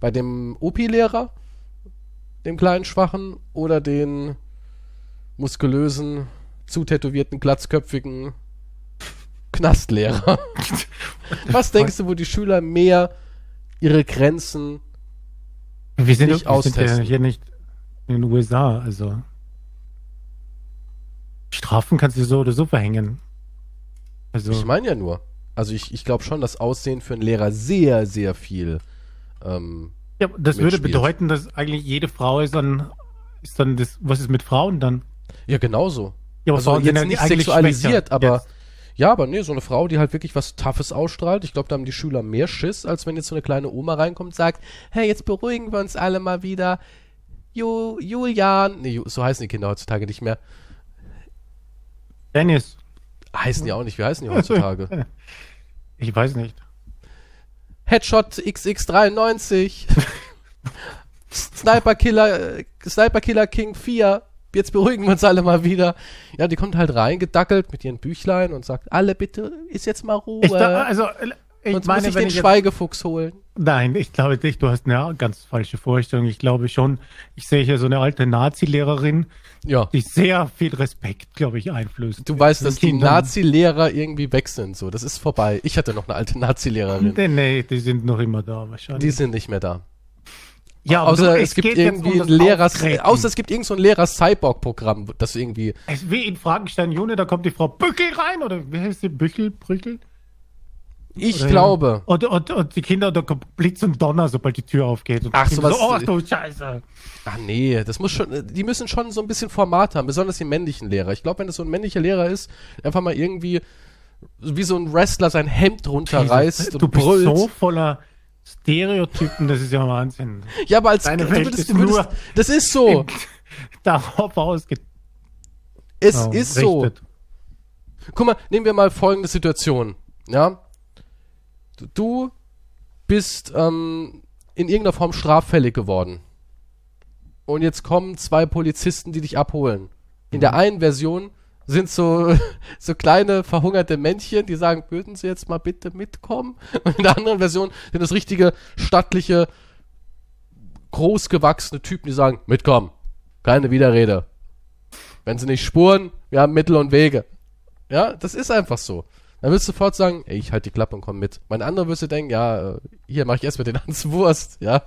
Bei dem OP-Lehrer, dem kleinen Schwachen oder den muskulösen, zutätowierten, glatzköpfigen Knastlehrer? *laughs* Was denkst du, wo die Schüler mehr ihre Grenzen Wir sind, Nicht wir sind ja hier nicht in den USA, also. Strafen kannst du so oder so verhängen. Also. Ich meine ja nur. Also ich, ich glaube schon, dass Aussehen für einen Lehrer sehr, sehr viel. Ähm, ja, das würde bedeuten, dass eigentlich jede Frau ist dann, ist dann das, was ist mit Frauen dann? Ja, genauso. Ja, aber also jetzt ja nicht sexualisiert, aber jetzt. ja, aber nee, so eine Frau, die halt wirklich was Toughes ausstrahlt. Ich glaube, da haben die Schüler mehr Schiss, als wenn jetzt so eine kleine Oma reinkommt und sagt, hey, jetzt beruhigen wir uns alle mal wieder. Ju, Julian, nee, so heißen die Kinder heutzutage nicht mehr. Dennis. Heißen die auch nicht. Wie heißen die heutzutage? *laughs* Ich weiß nicht. Headshot XX93. *laughs* Sniper Killer, Sniper Killer King 4. Jetzt beruhigen wir uns alle mal wieder. Ja, die kommt halt reingedackelt mit ihren Büchlein und sagt, alle bitte, ist jetzt mal Ruhe. Ich da, also, ich Sonst meine, muss ich den ich Schweigefuchs holen. Nein, ich glaube nicht. Du hast eine ganz falsche Vorstellung. Ich glaube schon, ich sehe hier so eine alte Nazi-Lehrerin, ja. die sehr viel Respekt, glaube ich, einflößt. Du weißt, dass Kindern. die Nazi-Lehrer irgendwie weg sind. So, das ist vorbei. Ich hatte noch eine alte Nazi-Lehrerin. Nee, nee, die sind noch immer da wahrscheinlich. Die sind nicht mehr da. Ja, außer es, es gibt irgendwie um ein Lehrer, außer es gibt irgend so ein Lehrer-Cyborg-Programm, das irgendwie. Es wie in Frankenstein Juni, da kommt die Frau Bückel rein, oder wie heißt die? Büchel, Brüchel? Ich Oder glaube. Und, und, und die Kinder, da kommt Blitz und Donner, sobald die Tür aufgeht. Und ach, sowas. So, oh, du Scheiße. Ach nee, das muss schon, die müssen schon so ein bisschen Format haben, besonders die männlichen Lehrer. Ich glaube, wenn das so ein männlicher Lehrer ist, einfach mal irgendwie wie so ein Wrestler sein Hemd runterreißt du und bist brüllt. so voller Stereotypen, das ist ja Wahnsinn. Ja, aber als Deine Welt würdest, ist würdest, nur das ist so. *laughs* Darauf ausgeht. Es oh, ist so. Guck mal, nehmen wir mal folgende Situation. Ja, du bist ähm, in irgendeiner Form straffällig geworden. Und jetzt kommen zwei Polizisten, die dich abholen. In mhm. der einen Version sind so, *laughs* so kleine verhungerte Männchen, die sagen, würden Sie jetzt mal bitte mitkommen? *laughs* Und in der anderen Version sind das richtige, stattliche, großgewachsene Typen, die sagen, mitkommen. Keine Widerrede. Wenn sie nicht spuren, wir haben Mittel und Wege. Ja, das ist einfach so. Dann wirst du sofort sagen, ey, ich halte die Klappe und komm mit. Mein anderer wirst du denken, ja, äh, hier mach ich erst mit den Hans Wurst, *laughs* ja.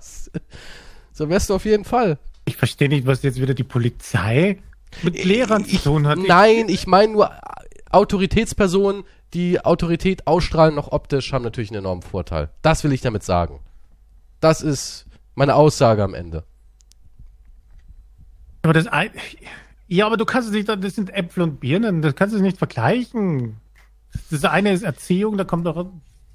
So wärst du auf jeden Fall. Ich verstehe nicht, was jetzt wieder die Polizei mit Lehrern zu tun hat. Nein, ich meine nur Autoritätspersonen, die Autorität ausstrahlen, noch optisch, haben natürlich einen enormen Vorteil. Das will ich damit sagen. Das ist meine Aussage am Ende. Aber das, ja, aber du kannst es nicht, das sind Äpfel und Birnen, das kannst du nicht vergleichen. Das eine ist Erziehung, da kommt auch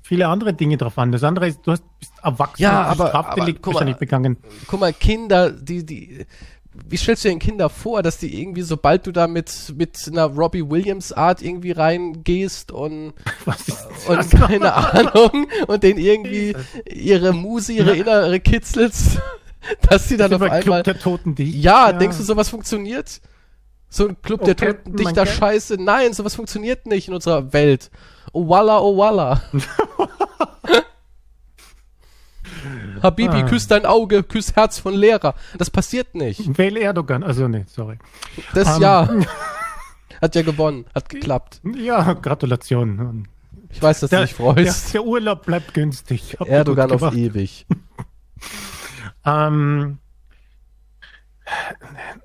viele andere Dinge drauf an. Das andere ist, du hast, bist erwachsen, ja, aber, Strafdelikt aber, wahrscheinlich begangen. Guck mal, Kinder, die, die, wie stellst du den Kinder vor, dass die irgendwie, sobald du da mit, mit einer Robbie Williams Art irgendwie reingehst und, *laughs* und keine Ahnung, und den irgendwie ihre Muse, ihre innere kitzelst, *laughs* dass sie dann auf einmal. Club der Toten ja, ja, denkst du, sowas funktioniert? So ein Club okay, der Toten Dichter Scheiße. Nein, sowas funktioniert nicht in unserer Welt. Oh walla, oh walla. *laughs* *laughs* Habibi, ah. küss dein Auge, küss Herz von Lehrer. Das passiert nicht. Wähle Erdogan. Also nee, sorry. Das um, ja. *laughs* Hat ja gewonnen. Hat geklappt. Ja, Gratulation. Ich weiß, dass der, du dich freust. Der, der Urlaub bleibt günstig. Erdogan auf ewig. *laughs* ähm,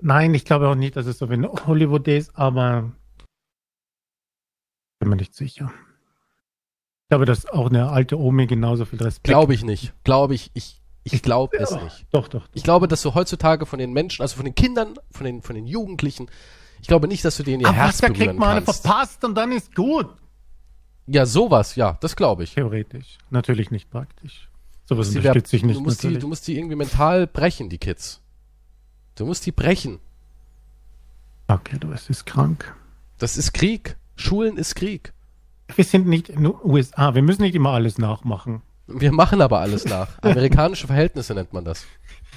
Nein, ich glaube auch nicht, dass es so wie Hollywood ist, aber bin mir nicht sicher. Ich glaube, dass auch eine alte Omi genauso viel Respekt. Glaube ich nicht. Glaube ich, ich, ich glaube es nicht. Doch, doch, doch. Ich glaube, dass du heutzutage von den Menschen, also von den Kindern, von den, von den Jugendlichen, ich glaube nicht, dass du denen ihr Aber Herz was, berühren kriegt mal kannst. verpasst und dann ist gut. Ja, sowas, ja, das glaube ich. Theoretisch. Natürlich nicht praktisch. Sowas unterstütze ich nicht. Du musst, die, du musst die irgendwie mental brechen, die Kids. Du musst die brechen. Okay, du bist krank. Das ist Krieg. Schulen ist Krieg. Wir sind nicht in den USA. Wir müssen nicht immer alles nachmachen. Wir machen aber alles nach. *laughs* Amerikanische Verhältnisse nennt man das.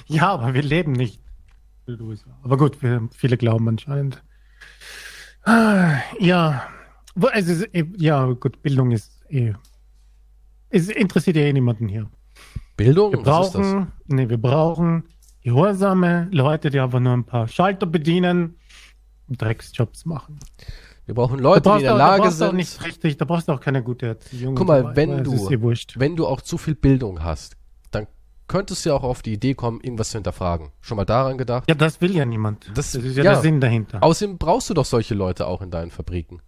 Ja, aber wir leben nicht in den USA. Aber gut, wir, viele glauben anscheinend. Ah, ja, also, ja, gut, Bildung ist eh. Es interessiert ja eh niemanden hier. Bildung? Wir brauchen, nee, wir brauchen gehorsame Leute, die einfach nur ein paar Schalter bedienen und Drecksjobs machen. Wir brauchen Leute, die in der auch, Lage da sind. Nicht richtig, da brauchst du auch keine gute Erziehung. Guck mal, wenn du, wenn du auch zu viel Bildung hast, dann könntest du ja auch auf die Idee kommen, irgendwas zu hinterfragen. Schon mal daran gedacht? Ja, das will ja niemand. Das- ist ja, ja. der Sinn dahinter. Außerdem brauchst du doch solche Leute auch in deinen Fabriken.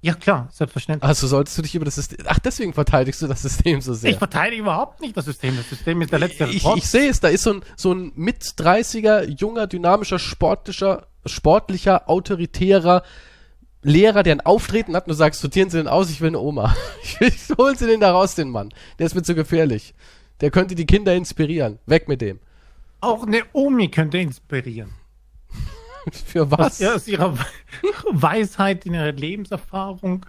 ja, klar, selbstverständlich. Also solltest du dich über das System. Ach, deswegen verteidigst du das System so sehr. Ich verteidige überhaupt nicht das System. Das System ist der letzte ich, ich sehe es, da ist so ein, so ein mit 30er, junger, dynamischer, sportlicher, sportlicher, autoritärer Lehrer, der ein Auftreten hat und du sagst, sortieren Sie den aus, ich will eine Oma. *laughs* Ich, will, holen Sie den da raus, den Mann. Der ist mir zu gefährlich. Der könnte die Kinder inspirieren. Weg mit dem. Auch eine Omi könnte inspirieren. *laughs* Für was? Aus, aus ihrer *laughs* Weisheit, in ihrer Lebenserfahrung.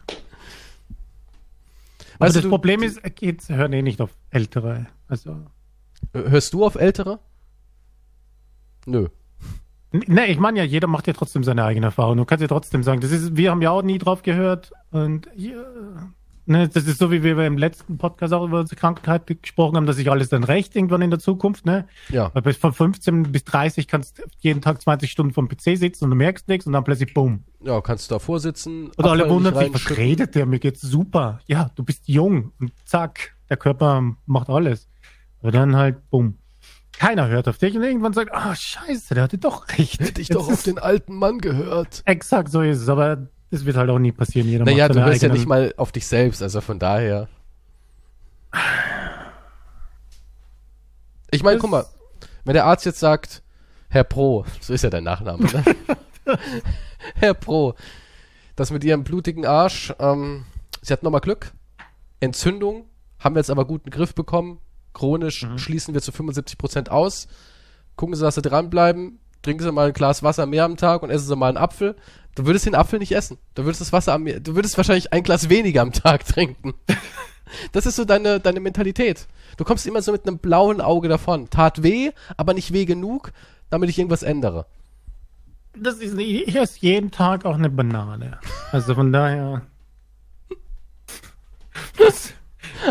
Aber Also das du- Problem ist, Kids hören eh nicht auf Ältere. Also, Hörst du auf Ältere? Nö. Ne, ich meine ja, jeder macht ja trotzdem seine eigene Erfahrung. Du kannst ja trotzdem sagen, das ist, wir haben ja auch nie drauf gehört. Und ja, ne, das ist so, wie wir im letzten Podcast auch über unsere Krankheit gesprochen haben, dass sich alles dann recht irgendwann in der Zukunft, ne? Ja. Weil bis von 15 bis 30 kannst du jeden Tag 20 Stunden vom PC sitzen und du merkst nichts und dann plötzlich bumm. Ja, kannst du davor sitzen. Oder alle wundern sich, was redet der? Mir geht's super. Ja, du bist jung und zack, der Körper macht alles. Aber dann halt, bumm. Keiner hört auf dich und irgendwann sagt, ah, scheiße, der hatte doch recht. Hätte ich Jetzt doch auf den alten Mann gehört. Exakt so ist es, aber das wird halt auch nie passieren. Jeder Naja, du hörst ja nicht mal auf dich selbst, also von daher. Ich meine, guck mal, wenn der Arzt jetzt sagt, Herr Pro, so ist ja dein Nachname, ne? *laughs* Herr Pro, das mit ihrem blutigen Arsch, ähm, sie hat nochmal Glück. Entzündung, haben wir jetzt aber gut in den Griff bekommen. Chronisch Mhm. schließen wir zu 75% aus. Gucken Sie, dass Sie dranbleiben. Trinken Sie mal ein Glas Wasser mehr am Tag und essen Sie mal einen Apfel. Du würdest den Apfel nicht essen. Du würdest das Wasser am, du würdest wahrscheinlich ein Glas weniger am Tag *laughs* trinken. Das ist so deine, deine Mentalität. Du kommst immer so mit einem blauen Auge davon. Tat weh, aber nicht weh genug, damit ich irgendwas ändere. Das ist, ich esse jeden Tag auch eine Banane. Also von daher. *laughs* Was?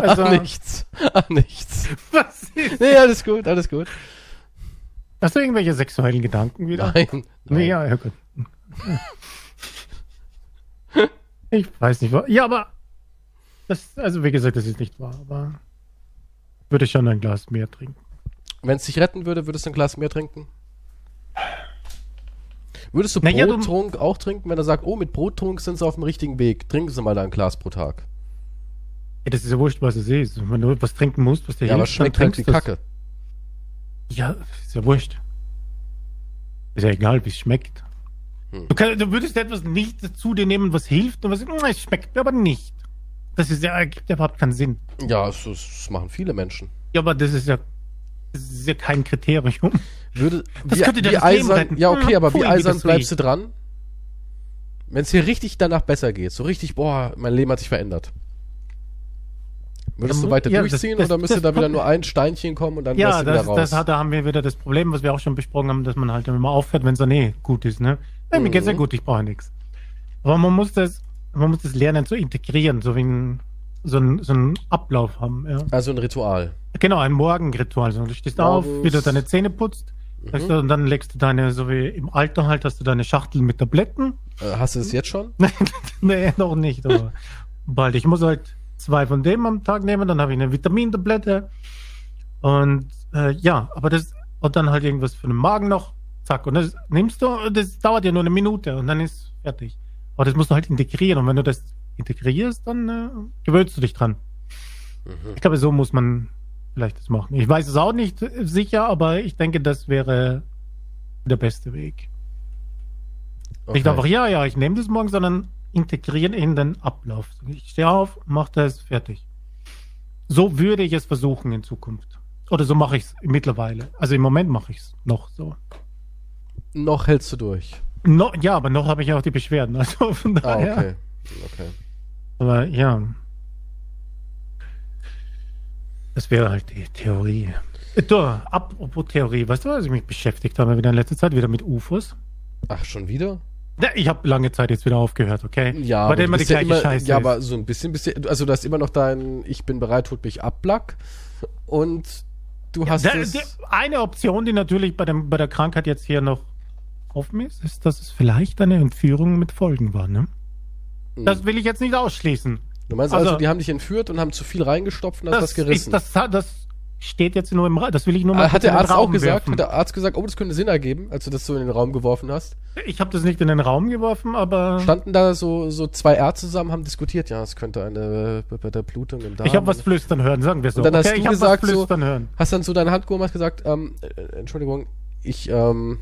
Also, Ach, nichts. Ach, nichts. was ist? Nee, alles gut, alles gut. Hast du irgendwelche sexuellen Gedanken wieder? Nein. nein. Nee, ja, ja, gut. Ich weiß nicht, ja, aber das, also wie gesagt, das ist nicht wahr, aber würde ich schon ein Glas mehr trinken. Wenn es dich retten würde, würdest du ein Glas mehr trinken? Würdest du du- Brottrunk auch trinken, wenn er sagt, oh, mit Brottrunk sind sie auf dem richtigen Weg. Trinken sie mal da ein Glas pro Tag. Ja, das ist ja wurscht, was es ist. Wenn du was trinken musst, was dir Ja, aber hilft, schmeckt dann halt trinkst du's. Kacke. Ja, ist ja wurscht. Ist ja egal, wie es schmeckt. Hm. Du, kann, du würdest etwas nicht zu dir nehmen, was hilft und was "Mm, es schmeckt mir aber nicht. Das ist ja, gibt ja überhaupt keinen Sinn. Ja, das, das machen viele Menschen. Ja, aber das ist ja, das ist ja kein Kriterium. Würde, Das wie, könnte dir das Leben eisern, retten. Ja, okay, Hm, aber wie pfui, wie eisern bleibst du dran? Wenn es dir richtig danach besser geht, so richtig, boah, mein Leben hat sich verändert. Würdest Ja, du weiter ja, das- durchziehen das- oder müsste das da wieder *laughs* nur ein Steinchen kommen und dann Ja, wärst du wieder das, raus? das hat, da haben wir wieder das Problem, was wir auch schon besprochen haben, dass man halt immer aufhört, wenn es dann eh gut ist. Ne? Ja, mir geht's ja Mhm. gut, ich brauche nichts. Aber man muss das, man muss das lernen zu integrieren, so wie ein, so ein, so ein Ablauf haben. Ja. also ein Ritual. Genau, ein Morgenritual. So, du stehst auf, Morgens. wie du deine Zähne putzt, du, und dann legst du deine, so wie im Alter halt, hast du deine Schachtel mit Tabletten. Äh, hast du es jetzt schon? *laughs* nee, noch nicht, aber bald. Ich muss halt zwei von dem am Tag nehmen, dann habe ich eine Vitamintablette. Und äh, ja, aber das, und dann halt irgendwas für den Magen noch, zack. Und das nimmst du, das dauert ja nur eine Minute und dann ist fertig. Aber das musst du halt integrieren. Und wenn du das integrierst, dann äh, gewöhnst du dich dran. Mhm. Ich glaube, so muss man vielleicht das machen. Ich weiß es auch nicht sicher, aber ich denke, das wäre der beste Weg. Nicht Okay. einfach, ja, ja, ich nehme das morgen, sondern integrieren in den Ablauf. Ich stehe auf, mache das, fertig. So würde ich es versuchen in Zukunft. Oder so mache ich es mittlerweile. Also im Moment mache ich es noch so. Noch hältst du durch. No, ja, aber noch habe ich ja auch die Beschwerden. *laughs* Also von Ah, daher. okay. Okay. Aber ja. Das wäre halt die Theorie. Äh, Du, apropos Theorie, weißt du, was ich mich beschäftigt habe wieder in letzter Zeit? Wieder mit UFOs. Ach, schon wieder? Ja, Ich habe lange Zeit jetzt wieder aufgehört, okay? Ja, Weil aber, immer die ja immer, Scheiße ja, ist. aber so ein bisschen, bisschen, also du hast immer noch dein Ich bin bereit, tut mich ab, Black. Und du hast Der, eine Option, die natürlich bei, dem, bei der Krankheit jetzt hier noch offen ist, ist, dass es vielleicht eine Entführung mit Folgen war. Ne? Das will ich jetzt nicht ausschließen. du meinst also, also- die haben dich entführt und haben zu viel reingestopft und hast Das, was gerissen. ist, das, das steht jetzt nur im Raum. Das will ich nur mal Ah, Hat der Arzt auch gesagt? werfen. Hat der Arzt gesagt, oh, das könnte Sinn ergeben, als du das so in den Raum geworfen hast? Ich habe das nicht in den Raum geworfen, aber Standen da so, so zwei Ärzte zusammen, haben diskutiert, ja, es könnte eine äh, bei der Blutung im Darm. ich habe was flüstern hören, sagen wir so. Und dann hast du gesagt so- flüstern hören. Hast dann so deine Hand gehoben, hast gesagt, ähm, äh, Entschuldigung, ich, ähm,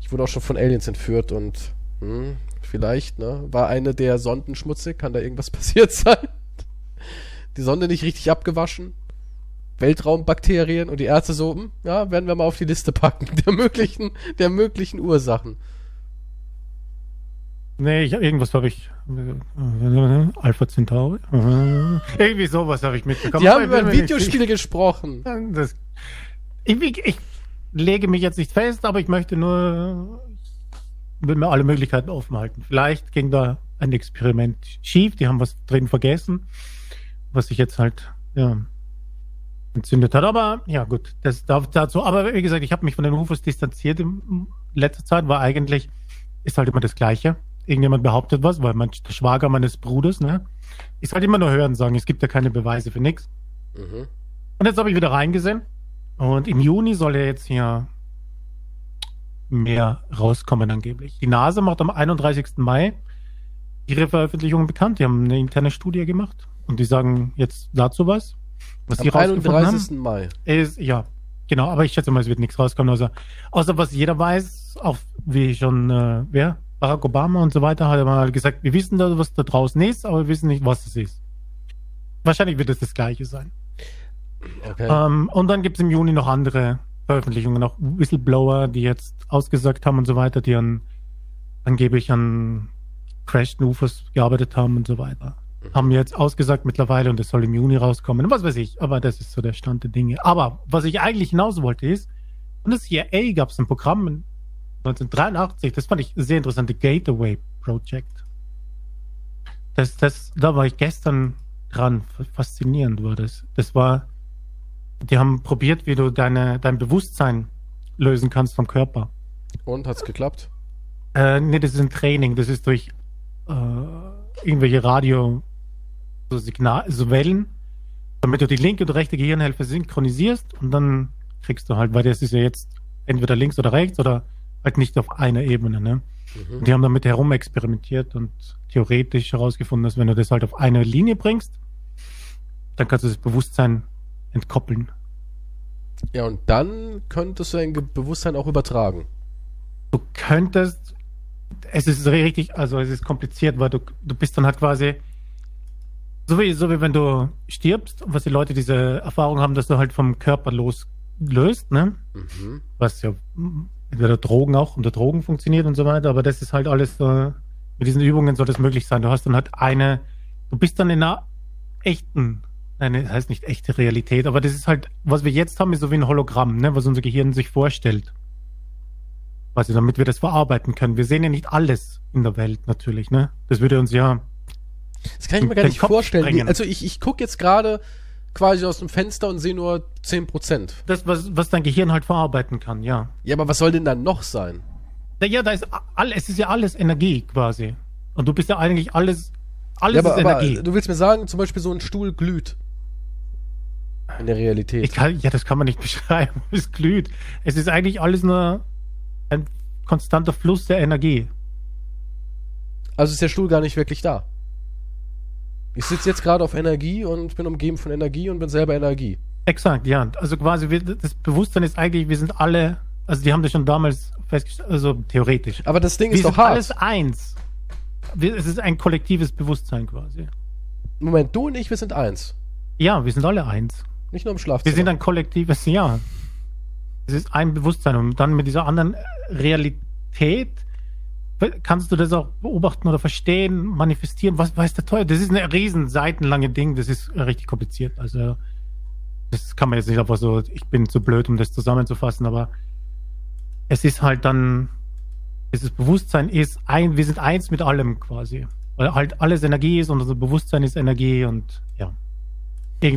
ich wurde auch schon von Aliens entführt und, hm, vielleicht, ne, war eine der Sonden schmutzig, kann da irgendwas *laughs* passiert sein? Die Sonde nicht richtig abgewaschen? Weltraumbakterien und die Ärzte so, hm, ja, werden wir mal auf die Liste packen, *laughs* der möglichen, der möglichen Ursachen. Nee, ich, irgendwas habe ich. äh, Alpha Centauri? *laughs* Irgendwie sowas habe ich mitbekommen. Die haben ich über ein Videospiel gesprochen. sicher. Das, ich, ich, ich lege mich jetzt nicht fest, aber ich möchte nur. Ich will mir alle Möglichkeiten offen halten. Vielleicht ging da ein Experiment schief, die haben was drin vergessen, was sich jetzt halt ja, entzündet hat. Aber ja, gut, das darf dazu. Aber wie gesagt, ich habe mich von den UFOs distanziert in letzter Zeit, war eigentlich, ist halt immer das Gleiche. Irgendjemand behauptet was, weil mein der Schwager meines Bruders, ne? Ist halt immer nur hören sagen, es gibt ja keine Beweise für nichts. Mhm. Und jetzt habe ich wieder reingesehen. Und im Juni soll ja jetzt hier mehr rauskommen angeblich. Die NASA macht am 31. Mai ihre Veröffentlichungen bekannt. Die haben eine interne Studie gemacht und die sagen jetzt dazu was. Was Am rausgefunden haben, 31. Mai. ist, ja, genau, aber ich schätze mal, es wird nichts rauskommen, außer, außer was jeder weiß, auch wie schon, äh, wer? Barack Obama und so weiter hat er mal gesagt, wir wissen da, was da draußen ist, aber wir wissen nicht, was es ist. Wahrscheinlich wird es das Gleiche sein. Okay. Ähm, und dann gibt es im Juni noch andere Veröffentlichungen, auch Whistleblower, die jetzt ausgesagt haben und so weiter, die an angeblich an crashed UFOs gearbeitet haben und so weiter. Haben jetzt ausgesagt mittlerweile und es soll im Juni rauskommen. Was weiß ich, aber das ist so der Stand der Dinge. Aber was ich eigentlich hinaus wollte ist, und das CIA gab es ein Programm in 1983, das fand ich sehr interessant, die Gateway Project. Das, das, da war ich gestern dran, faszinierend war das. Das war, die haben probiert, wie du deine, dein Bewusstsein lösen kannst vom Körper. Und hat's geklappt? Äh, nee, das ist ein Training, das ist durch äh, irgendwelche Radio, so Signal, so Wellen, damit du die linke und rechte Gehirnhälfte synchronisierst und dann kriegst du halt, weil das ist ja jetzt entweder links oder rechts oder halt nicht auf einer Ebene, ne? Mhm. Und die haben damit herumexperimentiert und theoretisch herausgefunden, dass wenn du das halt auf eine Linie bringst, dann kannst du das Bewusstsein entkoppeln. Ja, und dann könntest du dein Bewusstsein auch übertragen. Du könntest, es ist richtig, also es ist kompliziert, weil du, du bist dann halt quasi, so wie, so wie wenn du stirbst, was die Leute diese Erfahrung haben, dass du halt vom Körper loslöst, ne? Mhm. was ja entweder Drogen auch unter Drogen funktioniert und so weiter, aber das ist halt alles äh, mit diesen Übungen soll das möglich sein. Du hast dann halt eine, du bist dann in einer echten, nein, das heißt nicht echte Realität, aber das ist halt, was wir jetzt haben, ist so wie ein Hologramm, ne, was unser Gehirn sich vorstellt. Also damit wir das verarbeiten können. Wir sehen ja nicht alles in der Welt natürlich, ne? Das würde uns ja Das kann ich mir gar nicht Kopf vorstellen. Sprengen. also ich, ich gucke jetzt gerade quasi aus dem Fenster und sehe nur 10%. das, was, was dein Gehirn halt verarbeiten kann, ja. Ja, aber was soll denn dann noch sein? Na Ja, da ist all, es ist ja alles Energie quasi. Und du bist ja eigentlich alles, alles Ja, aber, ist aber Energie. du willst mir sagen, zum Beispiel so ein Stuhl glüht. In der Realität. Ich kann, ja, das kann man nicht *laughs* beschreiben. Es glüht. Es ist eigentlich alles nur ein konstanter Fluss der Energie. Also ist der Stuhl gar nicht wirklich da. Ich sitze jetzt gerade auf Energie und bin umgeben von Energie und bin selber Energie. Exakt, ja. Also quasi, wir, das Bewusstsein ist eigentlich, wir sind alle, also die haben das schon damals festgestellt, also theoretisch. Aber das Ding Wir ist doch sind hart. alles eins. Wir, es ist ein kollektives Bewusstsein quasi. Moment, du und ich, wir sind eins. Ja, wir sind alle eins. Nicht nur im Wir Schlafzimmer. sind ein kollektives Ja. Es ist ein Bewusstsein und dann mit dieser anderen Realität kannst du das auch beobachten oder verstehen, manifestieren, was weiß der Teufel. Das ist eine riesen seitenlange Ding, das ist richtig kompliziert. Also das kann man jetzt nicht einfach so, ich bin zu blöd, um das zusammenzufassen, aber es ist halt dann, dieses Bewusstsein ist ein, wir sind eins mit allem quasi. Weil halt alles Energie ist und unser Bewusstsein ist Energie und ja.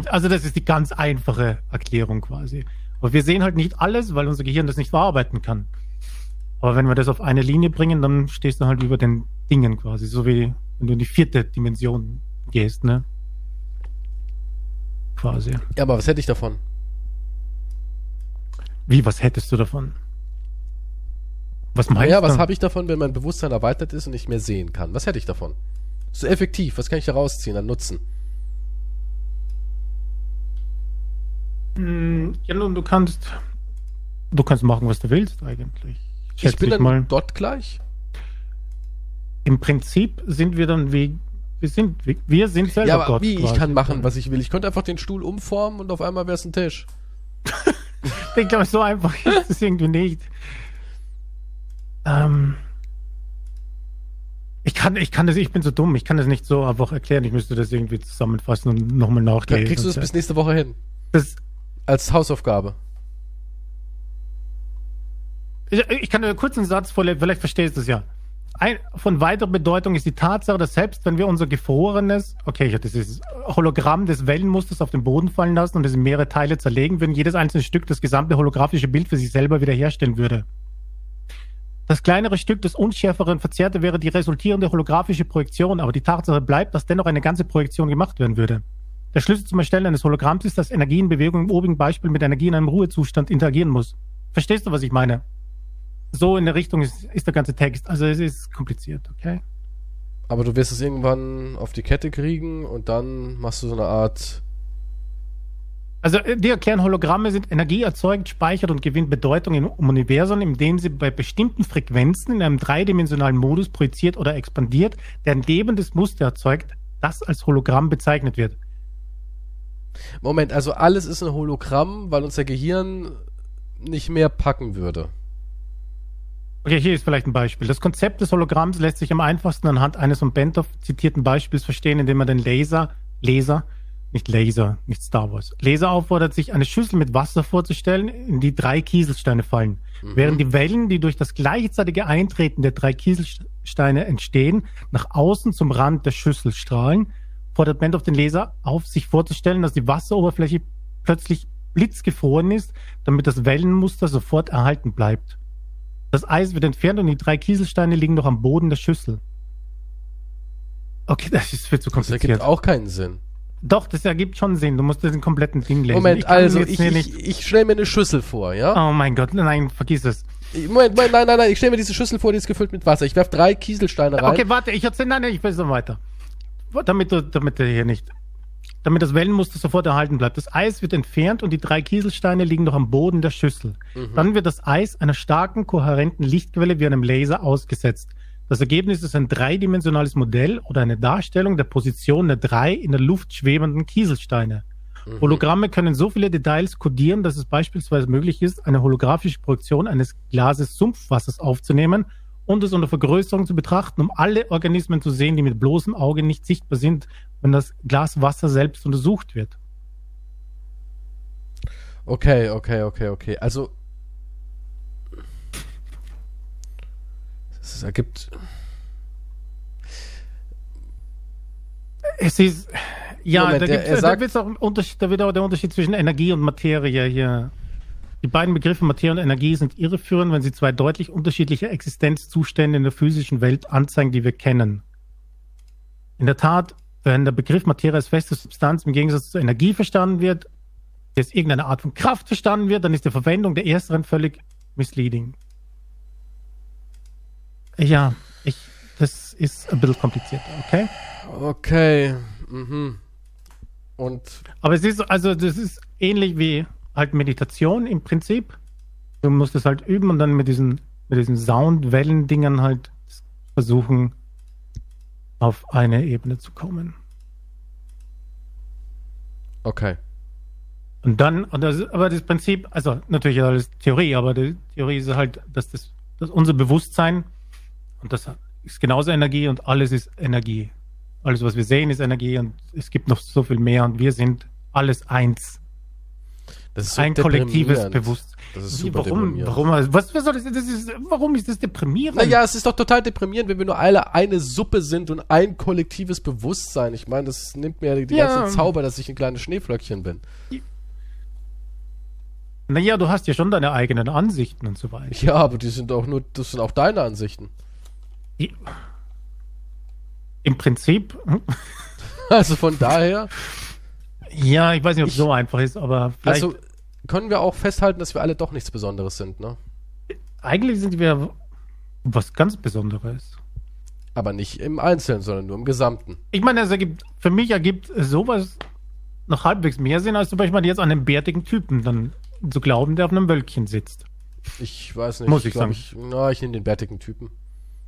Also das ist die ganz einfache Erklärung quasi. Aber wir sehen halt nicht alles, weil unser Gehirn das nicht verarbeiten kann. Aber wenn wir das auf eine Linie bringen, dann stehst du halt über den Dingen quasi. So wie wenn du in die vierte Dimension gehst, ne? Quasi. ja, aber was hätte ich davon? Wie, was hättest du davon? Was meinst Naja, was du? habe ich davon, wenn mein Bewusstsein erweitert ist und ich mehr sehen kann? Was hätte ich davon? So effektiv, was kann ich da rausziehen an Nutzen? Hm, Ja, nun, du kannst, du kannst machen, was du willst, eigentlich. Ich Schätze bin dann mal. dort gleich. Im Prinzip sind wir dann wie, wir sind, wir- wir sind selber Ja, aber Gott. wie? Ich quasi. kann machen, was ich will. Ich könnte einfach den Stuhl umformen und auf einmal wäre es ein Tisch. *laughs* Ich glaube, so einfach ist es irgendwie nicht. Ähm, ich kann, ich kann das, ich bin so dumm, ich kann das nicht so einfach erklären. Ich müsste das irgendwie zusammenfassen und nochmal Dann nachlesen. kriegst du es bis nächste Woche hin. das, Als Hausaufgabe. Ich, kann kurz einen Satz vorlesen, vielleicht verstehst du es ja. Ein, von weiterer Bedeutung ist die Tatsache, dass selbst wenn wir unser gefrorenes, okay, ich hatte dieses Hologramm des Wellenmusters auf den Boden fallen lassen und es in mehrere Teile zerlegen würden, jedes einzelne Stück das gesamte holographische Bild für sich selber wiederherstellen würde. Das kleinere Stück des unschärferen Verzerrte wäre die resultierende holographische Projektion, aber die Tatsache bleibt, dass dennoch eine ganze Projektion gemacht werden würde. Der Schlüssel zum Erstellen eines Hologramms ist, dass Energie in Bewegung im obigen Beispiel mit Energie in einem Ruhezustand interagieren muss. Verstehst du, was ich meine? So in der Richtung ist, ist der ganze Text. Also es ist kompliziert, okay? Aber du wirst es irgendwann auf die Kette kriegen und dann machst du so eine Art. Also äh, die erklären, Hologramme sind Energie erzeugt, speichert und gewinnt Bedeutung im Universum, indem sie bei bestimmten Frequenzen in einem dreidimensionalen Modus projiziert oder expandiert, der ein lebendes Muster erzeugt, das als Hologramm bezeichnet wird. Moment, also alles ist ein Hologramm, weil unser Gehirn nicht mehr packen würde. Okay, hier ist vielleicht ein Beispiel. Das Konzept des Hologramms lässt sich am einfachsten anhand eines von Bentoff zitierten Beispiels verstehen, indem man den Laser, Laser, nicht Laser, nicht Star Wars, Laser auffordert, sich eine Schüssel mit Wasser vorzustellen, in die drei Kieselsteine fallen. Während die Wellen, die durch das gleichzeitige Eintreten der drei Kieselsteine entstehen, nach außen zum Rand der Schüssel strahlen, fordert Bentoff den Leser auf, sich vorzustellen, dass die Wasseroberfläche plötzlich blitzgefroren ist, damit das Wellenmuster sofort erhalten bleibt. Das Eis wird entfernt und die drei Kieselsteine liegen noch am Boden der Schüssel. Okay, das ist viel zu Das kompliziert. ergibt auch keinen Sinn. Doch, das ergibt schon Sinn. Du musst den kompletten Ding lesen. Moment, kann also ich, ich, ich stelle mir eine Schüssel vor, ja? Oh mein Gott, nein, vergiss es. Moment, Moment, nein, nein, nein, ich stelle mir diese Schüssel vor, die ist gefüllt mit Wasser. Ich werfe drei Kieselsteine rein. Okay, warte, ich erzähle, nein, nein, ich will so weiter. Damit du, damit du hier nicht, damit das Wellenmuster sofort erhalten bleibt. Das Eis wird entfernt und die drei Kieselsteine liegen noch am Boden der Schüssel. Dann wird das Eis einer starken, kohärenten Lichtquelle wie einem Laser ausgesetzt. Das Ergebnis ist ein dreidimensionales Modell oder eine Darstellung der Position der drei in der Luft schwebenden Kieselsteine. Hologramme können so viele Details kodieren, dass es beispielsweise möglich ist, eine holographische Projektion eines Glases Sumpfwassers aufzunehmen und es unter Vergrößerung zu betrachten, um alle Organismen zu sehen, die mit bloßem Auge nicht sichtbar sind, wenn das Glas Wasser selbst untersucht wird. Okay, okay, okay, okay. Also. Es ergibt. Es ist, ja, Moment, da, gibt's, er da, sagt- wird's auch Unterschied, da wird auch der Unterschied zwischen Energie und Materie hier. Die beiden Begriffe Materie und Energie sind irreführend, wenn sie zwei deutlich unterschiedliche Existenzzustände in der physischen Welt anzeigen, die wir kennen. In der Tat, wenn der Begriff Materie als feste Substanz im Gegensatz zur Energie verstanden wird, als irgendeine Art von Kraft verstanden wird, dann ist die Verwendung der ersteren völlig misleading. Ja, ich, das ist ein bisschen komplizierter, okay? Okay. Mhm. Und. Aber es ist, also das ist ähnlich wie halt Meditation im Prinzip. Du musst es halt üben und dann mit diesen, mit diesen Soundwellen-Dingern halt versuchen, auf eine Ebene zu kommen. Okay. Und dann, und das, aber das Prinzip, also natürlich alles Theorie, aber die Theorie ist halt, dass das, dass unser Bewusstsein, und das ist genauso Energie und alles ist Energie. Alles, was wir sehen, ist Energie und es gibt noch so viel mehr und wir sind alles eins. Das ist so ein kollektives. Bewusstsein. Das ist Wie, super warum, deprimierend. warum, was, was soll das, das ist, warum ist das deprimierend? Naja, es ist doch total deprimierend, wenn wir nur alle eine Suppe sind und ein kollektives Bewusstsein. Ich meine, das nimmt mir die Ja. ganze Zauber, dass ich ein kleines Schneeflöckchen bin. Naja, du hast ja schon deine eigenen Ansichten und so weiter. Ja, aber die sind auch nur, das sind auch deine Ansichten. Die- Im Prinzip, *laughs* Also von daher, ja, ich weiß nicht, ob es so einfach ist, aber vielleicht. also können wir auch festhalten, dass wir alle doch nichts Besonderes sind, ne? Eigentlich sind wir was ganz Besonderes. Aber nicht im Einzelnen, sondern nur im Gesamten. Ich meine, es ergibt, für mich ergibt sowas noch halbwegs mehr Sinn, als zum Beispiel jetzt an einem bärtigen Typen dann zu glauben, der auf einem Wölkchen sitzt. Ich weiß nicht. Muss ich glaub, sagen. Ich, na, ich nehme den bärtigen Typen.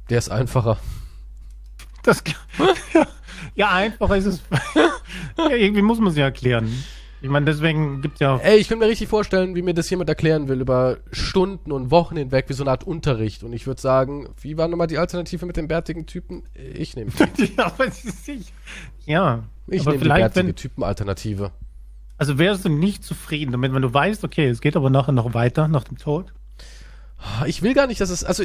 Der ist einfacher. Das, *laughs* ja, ja, einfach ist es. *laughs* ja, irgendwie muss man es ja erklären. Ich meine, deswegen gibt es ja. Ey, ich kann mir richtig vorstellen, wie mir das jemand erklären will, über Stunden und Wochen hinweg, wie so eine Art Unterricht. Und ich würde sagen, wie war nochmal die Alternative mit dem bärtigen Typen? Ich nehme die. *laughs* ja, aber ist nicht. Ja, Ich nehme die bärtige Typen-Alternative. also wärst du nicht zufrieden damit, wenn du weißt, okay, es geht aber nachher noch weiter nach dem Tod. Ich will gar nicht, dass es, also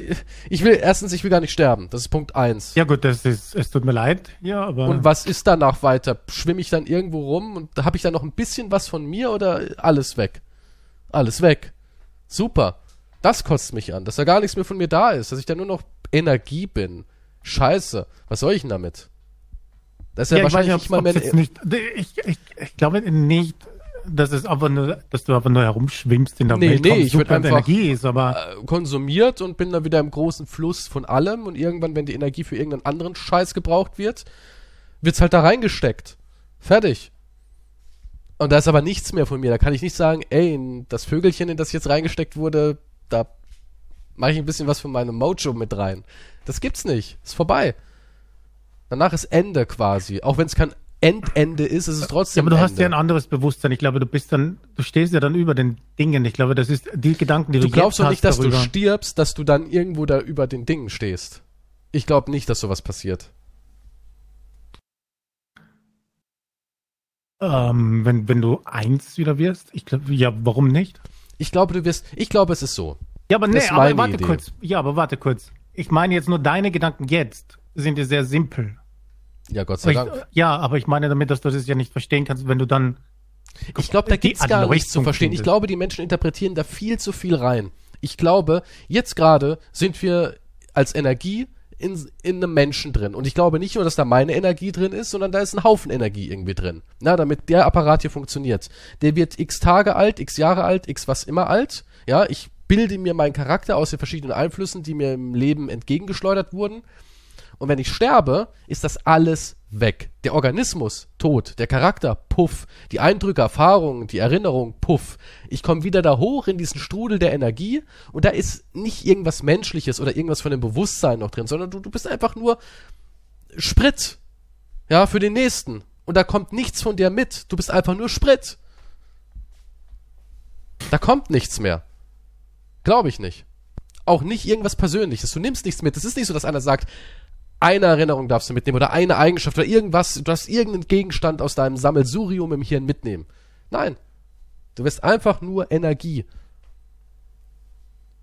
ich will, erstens, ich will gar nicht sterben. Das ist Punkt eins. Ja gut, das ist, es tut mir leid, ja, aber Und was ist danach weiter? Schwimme ich dann irgendwo rum und habe ich dann noch ein bisschen was von mir oder alles weg? Alles weg. Super. Das kotzt mich an, dass da gar nichts mehr von mir da ist, dass ich da nur noch Energie bin. Scheiße. Was soll ich denn damit? Das ist ja, ja, ich weiß wahrscheinlich nicht, mal mehr. ich, ich, ich glaube nicht, dass es einfach nur, dass du einfach nur herumschwimmst in der Nee, Weltraum, nee, ich würd super einfach- Energie ist, aber äh, konsumiert und bin dann wieder im großen Fluss von allem und irgendwann, wenn die Energie für irgendeinen anderen Scheiß gebraucht wird, wird's halt da reingesteckt. Fertig. Und da ist aber nichts mehr von mir. Da kann ich nicht sagen, ey, das Vögelchen, in das jetzt reingesteckt wurde, da mache ich ein bisschen was von meinem Mojo mit rein. Das gibt's nicht. Ist vorbei. Danach ist Ende quasi. Auch wenn es kein Endende ist, ist es Ja, trotzdem aber du hast Ende. ja ein anderes Bewusstsein. Ich glaube, du bist dann, du stehst ja dann über den Dingen. Ich glaube, das ist die Gedanken, die du, Du glaubst doch nicht, dass hast darüber. du stirbst, dass du dann irgendwo da über den Dingen stehst. Ich glaube nicht, dass sowas passiert. ähm, wenn, wenn du eins wieder wirst. Ich glaube, ja, warum nicht? Ich glaube, du wirst. Ich glaube, es ist so. Ja, aber nee, aber warte Idee. kurz. Ja, aber warte kurz. Ich meine jetzt nur deine Gedanken jetzt sind ja sehr simpel. Ja, Gott sei Ich, Dank. ja, aber ich meine damit, dass du das ja nicht verstehen kannst, wenn du dann Ich glaube, da die gibt's gar nichts zu verstehen. Ich glaube, die Menschen interpretieren da viel zu viel rein. Ich glaube, jetzt gerade sind wir als Energie in, in einem Menschen drin. Und ich glaube nicht nur, dass da meine Energie drin ist, sondern da ist ein Haufen Energie irgendwie drin. Na, damit der Apparat hier funktioniert. Der wird x Tage alt, x Jahre alt, x was immer alt. Ja, ich bilde mir meinen Charakter aus den verschiedenen Einflüssen, die mir im Leben entgegengeschleudert wurden. Und wenn ich sterbe, ist das alles weg. Der Organismus tot, der Charakter puff, die Eindrücke, Erfahrungen, die Erinnerung puff. Ich komme wieder da hoch in diesen Strudel der Energie und da ist nicht irgendwas Menschliches oder irgendwas von dem Bewusstsein noch drin, sondern du, du bist einfach nur Sprit. Ja, für den nächsten. Und da kommt nichts von dir mit. Du bist einfach nur Sprit. Da kommt nichts mehr. Glaube ich nicht. Auch nicht irgendwas Persönliches. Du nimmst nichts mit. Es ist nicht so, dass einer sagt, eine Erinnerung darfst du mitnehmen oder eine Eigenschaft oder irgendwas, du darfst irgendeinen Gegenstand aus deinem Sammelsurium im Hirn mitnehmen. Nein. Du wirst einfach nur Energie.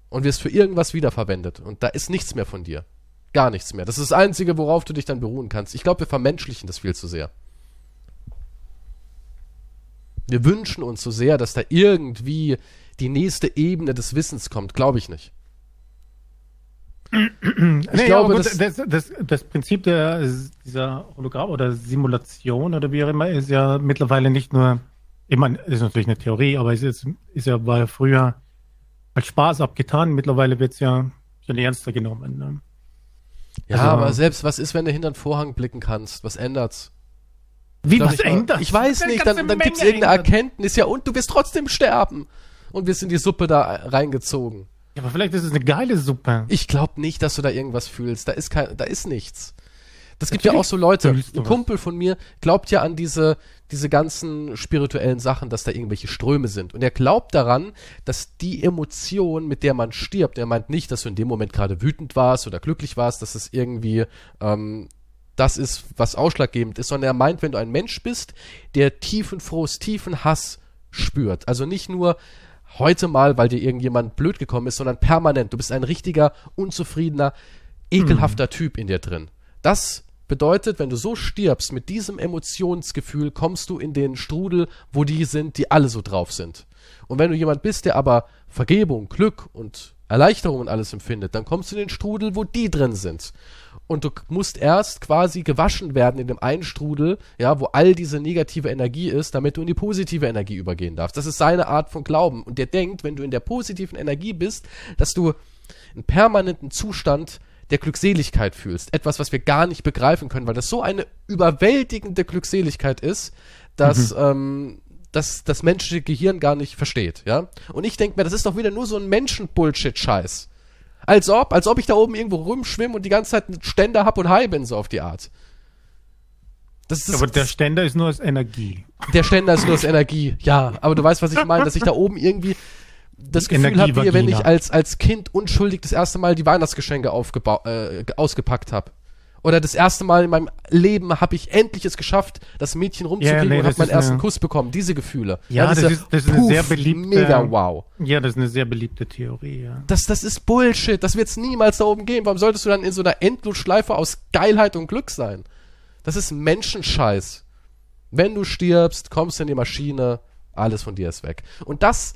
Und wirst für irgendwas wiederverwendet. Und da ist nichts mehr von dir. Gar nichts mehr. Das ist das Einzige, worauf du dich dann beruhen kannst. Ich glaube, wir vermenschlichen das viel zu sehr. Wir wünschen uns so sehr, dass da irgendwie die nächste Ebene des Wissens kommt. Glaube ich nicht. Nee, glaube, gut, das- das, das, das Prinzip der, dieser Hologramm oder Simulation oder wie auch immer ist ja mittlerweile nicht nur, ich meine, ist natürlich eine Theorie, aber es ist, ist ja, war ja früher als Spaß abgetan. Mittlerweile wird es ja schon ernster genommen. Ne? Ja, Also- aber selbst was ist, wenn du hinter den Vorhang blicken kannst? Was ändert's? Wie, was mal- ändert? Ich weiß nicht, dann, dann Menge gibt's irgendeine ändert. Erkenntnis, ja, und du wirst trotzdem sterben. Und wirst in die Suppe da reingezogen. Ja, aber vielleicht ist es eine geile Suppe. Ich glaube nicht, dass du da irgendwas fühlst. Da ist kein, da ist nichts. Das gibt ja Natürlich auch so Leute. Ein. Kumpel von mir glaubt ja an diese, diese ganzen spirituellen Sachen, dass da irgendwelche Ströme sind. Und er glaubt daran, dass die Emotion, mit der man stirbt, er meint nicht, dass du in dem Moment gerade wütend warst oder glücklich warst, dass es irgendwie ähm, das ist, was ausschlaggebend ist, sondern er meint, wenn du ein Mensch bist, der tiefen Frust, tiefen Hass spürt. Also nicht nur heute mal, weil dir irgendjemand blöd gekommen ist, sondern permanent. Du bist ein richtiger, unzufriedener, ekelhafter Typ in dir drin. Das bedeutet, wenn du so stirbst, mit diesem Emotionsgefühl kommst du in den Strudel, wo die sind, die alle so drauf sind. Und wenn du jemand bist, der aber Vergebung, Glück und Erleichterung und alles empfindet, dann kommst du in den Strudel, wo die drin sind. Und du musst erst quasi gewaschen werden in dem einen Strudel, ja, wo all diese negative Energie ist, damit du in die positive Energie übergehen darfst. Das ist seine Art von Glauben. Und der denkt, wenn du in der positiven Energie bist, dass du einen permanenten Zustand der Glückseligkeit fühlst. Etwas, was wir gar nicht begreifen können, weil das so eine überwältigende Glückseligkeit ist, dass mhm. ähm, das, das menschliche Gehirn gar nicht versteht, ja. Und ich denke mir, das ist doch wieder nur so ein Menschen-Bullshit-Scheiß. Als ob, als ob ich da oben irgendwo rumschwimme und die ganze Zeit einen Ständer hab und high bin, so auf die Art. Das ist, aber der Ständer ist nur als Energie. Der Ständer ist nur als Energie, ja. Aber du weißt, was ich meine, dass ich da oben irgendwie das Gefühl habe, wie wenn ich als, als Kind unschuldig das erste Mal die Weihnachtsgeschenke äh, ausgepackt habe. Oder das erste Mal in meinem Leben habe ich endlich es geschafft, das Mädchen rumzukriegen ja, nee, und habe meinen ersten eine... Kuss bekommen. Diese Gefühle. Ja, ja das, ist, das ist eine sehr beliebte. Mega wow. Ja, das ist eine sehr beliebte Theorie, ja. Das, das ist Bullshit. Das wird es niemals da oben gehen. Warum solltest du dann in so einer Endlosschleife aus Geilheit und Glück sein? Das ist Menschenscheiß. Wenn du stirbst, kommst du in die Maschine, alles von dir ist weg. Und das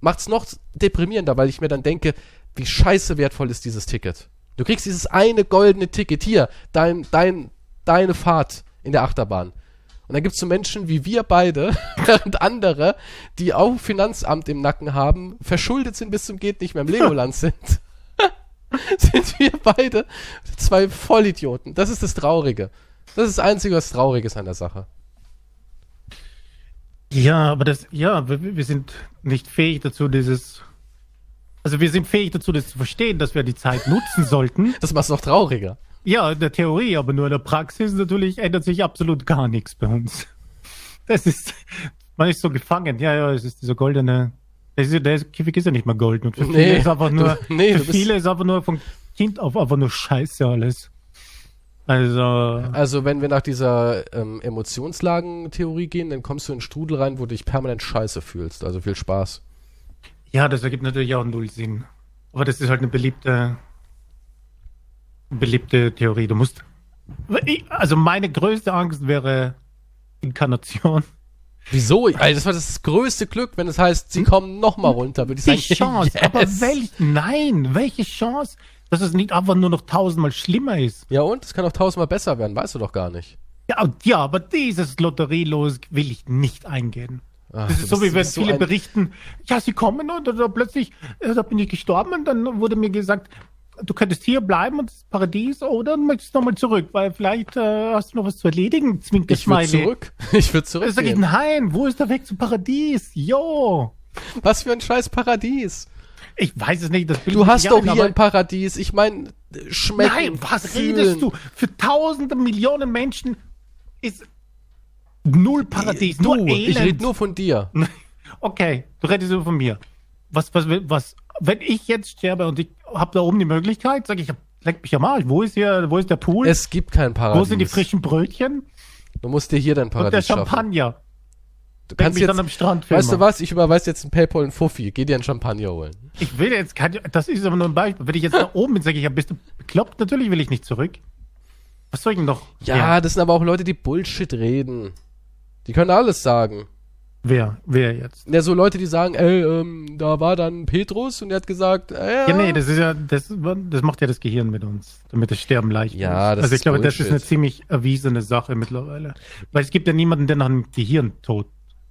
macht's noch deprimierender, weil ich mir dann denke, wie scheiße wertvoll ist dieses Ticket. Du kriegst dieses eine goldene Ticket hier, dein, dein, deine Fahrt in der Achterbahn. Und dann gibt's so Menschen wie wir beide *laughs* und andere, die auch Finanzamt im Nacken haben, verschuldet sind bis zum geht nicht mehr im Legoland *laughs* sind. *laughs* sind wir beide zwei Vollidioten. Das ist das Traurige. Das ist das Einzige, was traurig ist an der Sache. Ja, aber das, ja, wir, wir sind nicht fähig dazu, dieses also wir sind fähig dazu, das zu verstehen, dass wir die Zeit nutzen sollten. *laughs* Das macht es noch trauriger. Ja, in der Theorie, aber nur in der Praxis natürlich ändert sich absolut gar nichts bei uns. Das ist, man ist so gefangen. Ja, ja, es ist dieser goldene, der, ist, der Käfig ist ja nicht mehr golden. Und für viele nee, ist einfach nur, du, *laughs* nee, für viele ist einfach nur von Kind auf einfach nur Scheiße alles. Also, also wenn wir nach dieser ähm, Emotionslagen-Theorie gehen, dann kommst du in einen Strudel rein, wo du dich permanent scheiße fühlst. Also viel Spaß. Ja, das ergibt natürlich auch null Sinn. Aber das ist halt eine beliebte, beliebte Theorie. Du musst. Also meine größte Angst wäre Inkarnation. Wieso? Also das war das größte Glück, wenn es heißt, sie kommen nochmal runter, würde ich sagen. Die Chance, *laughs* yes. aber welch, nein, welche Chance, dass es nicht einfach nur noch tausendmal schlimmer ist. Ja und? Es kann auch tausendmal besser werden, weißt du doch gar nicht. Ja, ja aber dieses Lotterielos will ich nicht eingehen. Ach, das ist so, wie wenn viele so berichten, ja, sie kommen und da plötzlich, äh, da bin ich gestorben und dann wurde mir gesagt, du könntest hier bleiben und das Paradies oder möchtest du nochmal zurück, weil vielleicht äh, hast du noch was zu erledigen, zwingt Ich würde zurück. *laughs* Ich würde zurück. Sag ich, nein, wo ist der Weg zum Paradies? Jo. Was für ein scheiß Paradies. Ich weiß es nicht. Das du hast doch ein, hier ein Paradies. Ich meine, schmeckt. Nein, was fühlen. redest du? Für tausende Millionen Menschen ist Null Paradies, du, nur Elend. Ich rede nur von dir. *laughs* Okay, du redest nur von mir. Was, was, was, wenn ich jetzt sterbe und ich habe da oben die Möglichkeit, sag ich, leck mich ja mal, wo ist hier, wo ist der Pool? Es gibt kein Paradies. Wo sind die frischen Brötchen? Du musst dir hier dein Paradies Und der Champagner. Schaffen. Du kannst mich jetzt, dann am Strand filmen. Weißt du was? Ich überweise jetzt ein Paypal und Fuffi. Geh dir einen Champagner holen. Ich will jetzt kein, das ist aber nur ein Beispiel. Wenn ich jetzt da *laughs* oben bin, sage ich, ja, bist du bekloppt? Natürlich will ich nicht zurück. Was soll ich denn noch? Ja, ja, das sind aber auch Leute, die Bullshit reden. Die können alles sagen. Wer? Wer jetzt? Ja, so Leute, die sagen, ey, ähm, da war dann Petrus und er hat gesagt, äh, Ja, nee, das ist ja, das, das macht ja das Gehirn mit uns, damit das Sterben leicht ja, ist. Das also ich glaube, Bullshit. das ist eine ziemlich erwiesene Sache mittlerweile. Weil es gibt ja niemanden, der nach einem Gehirntod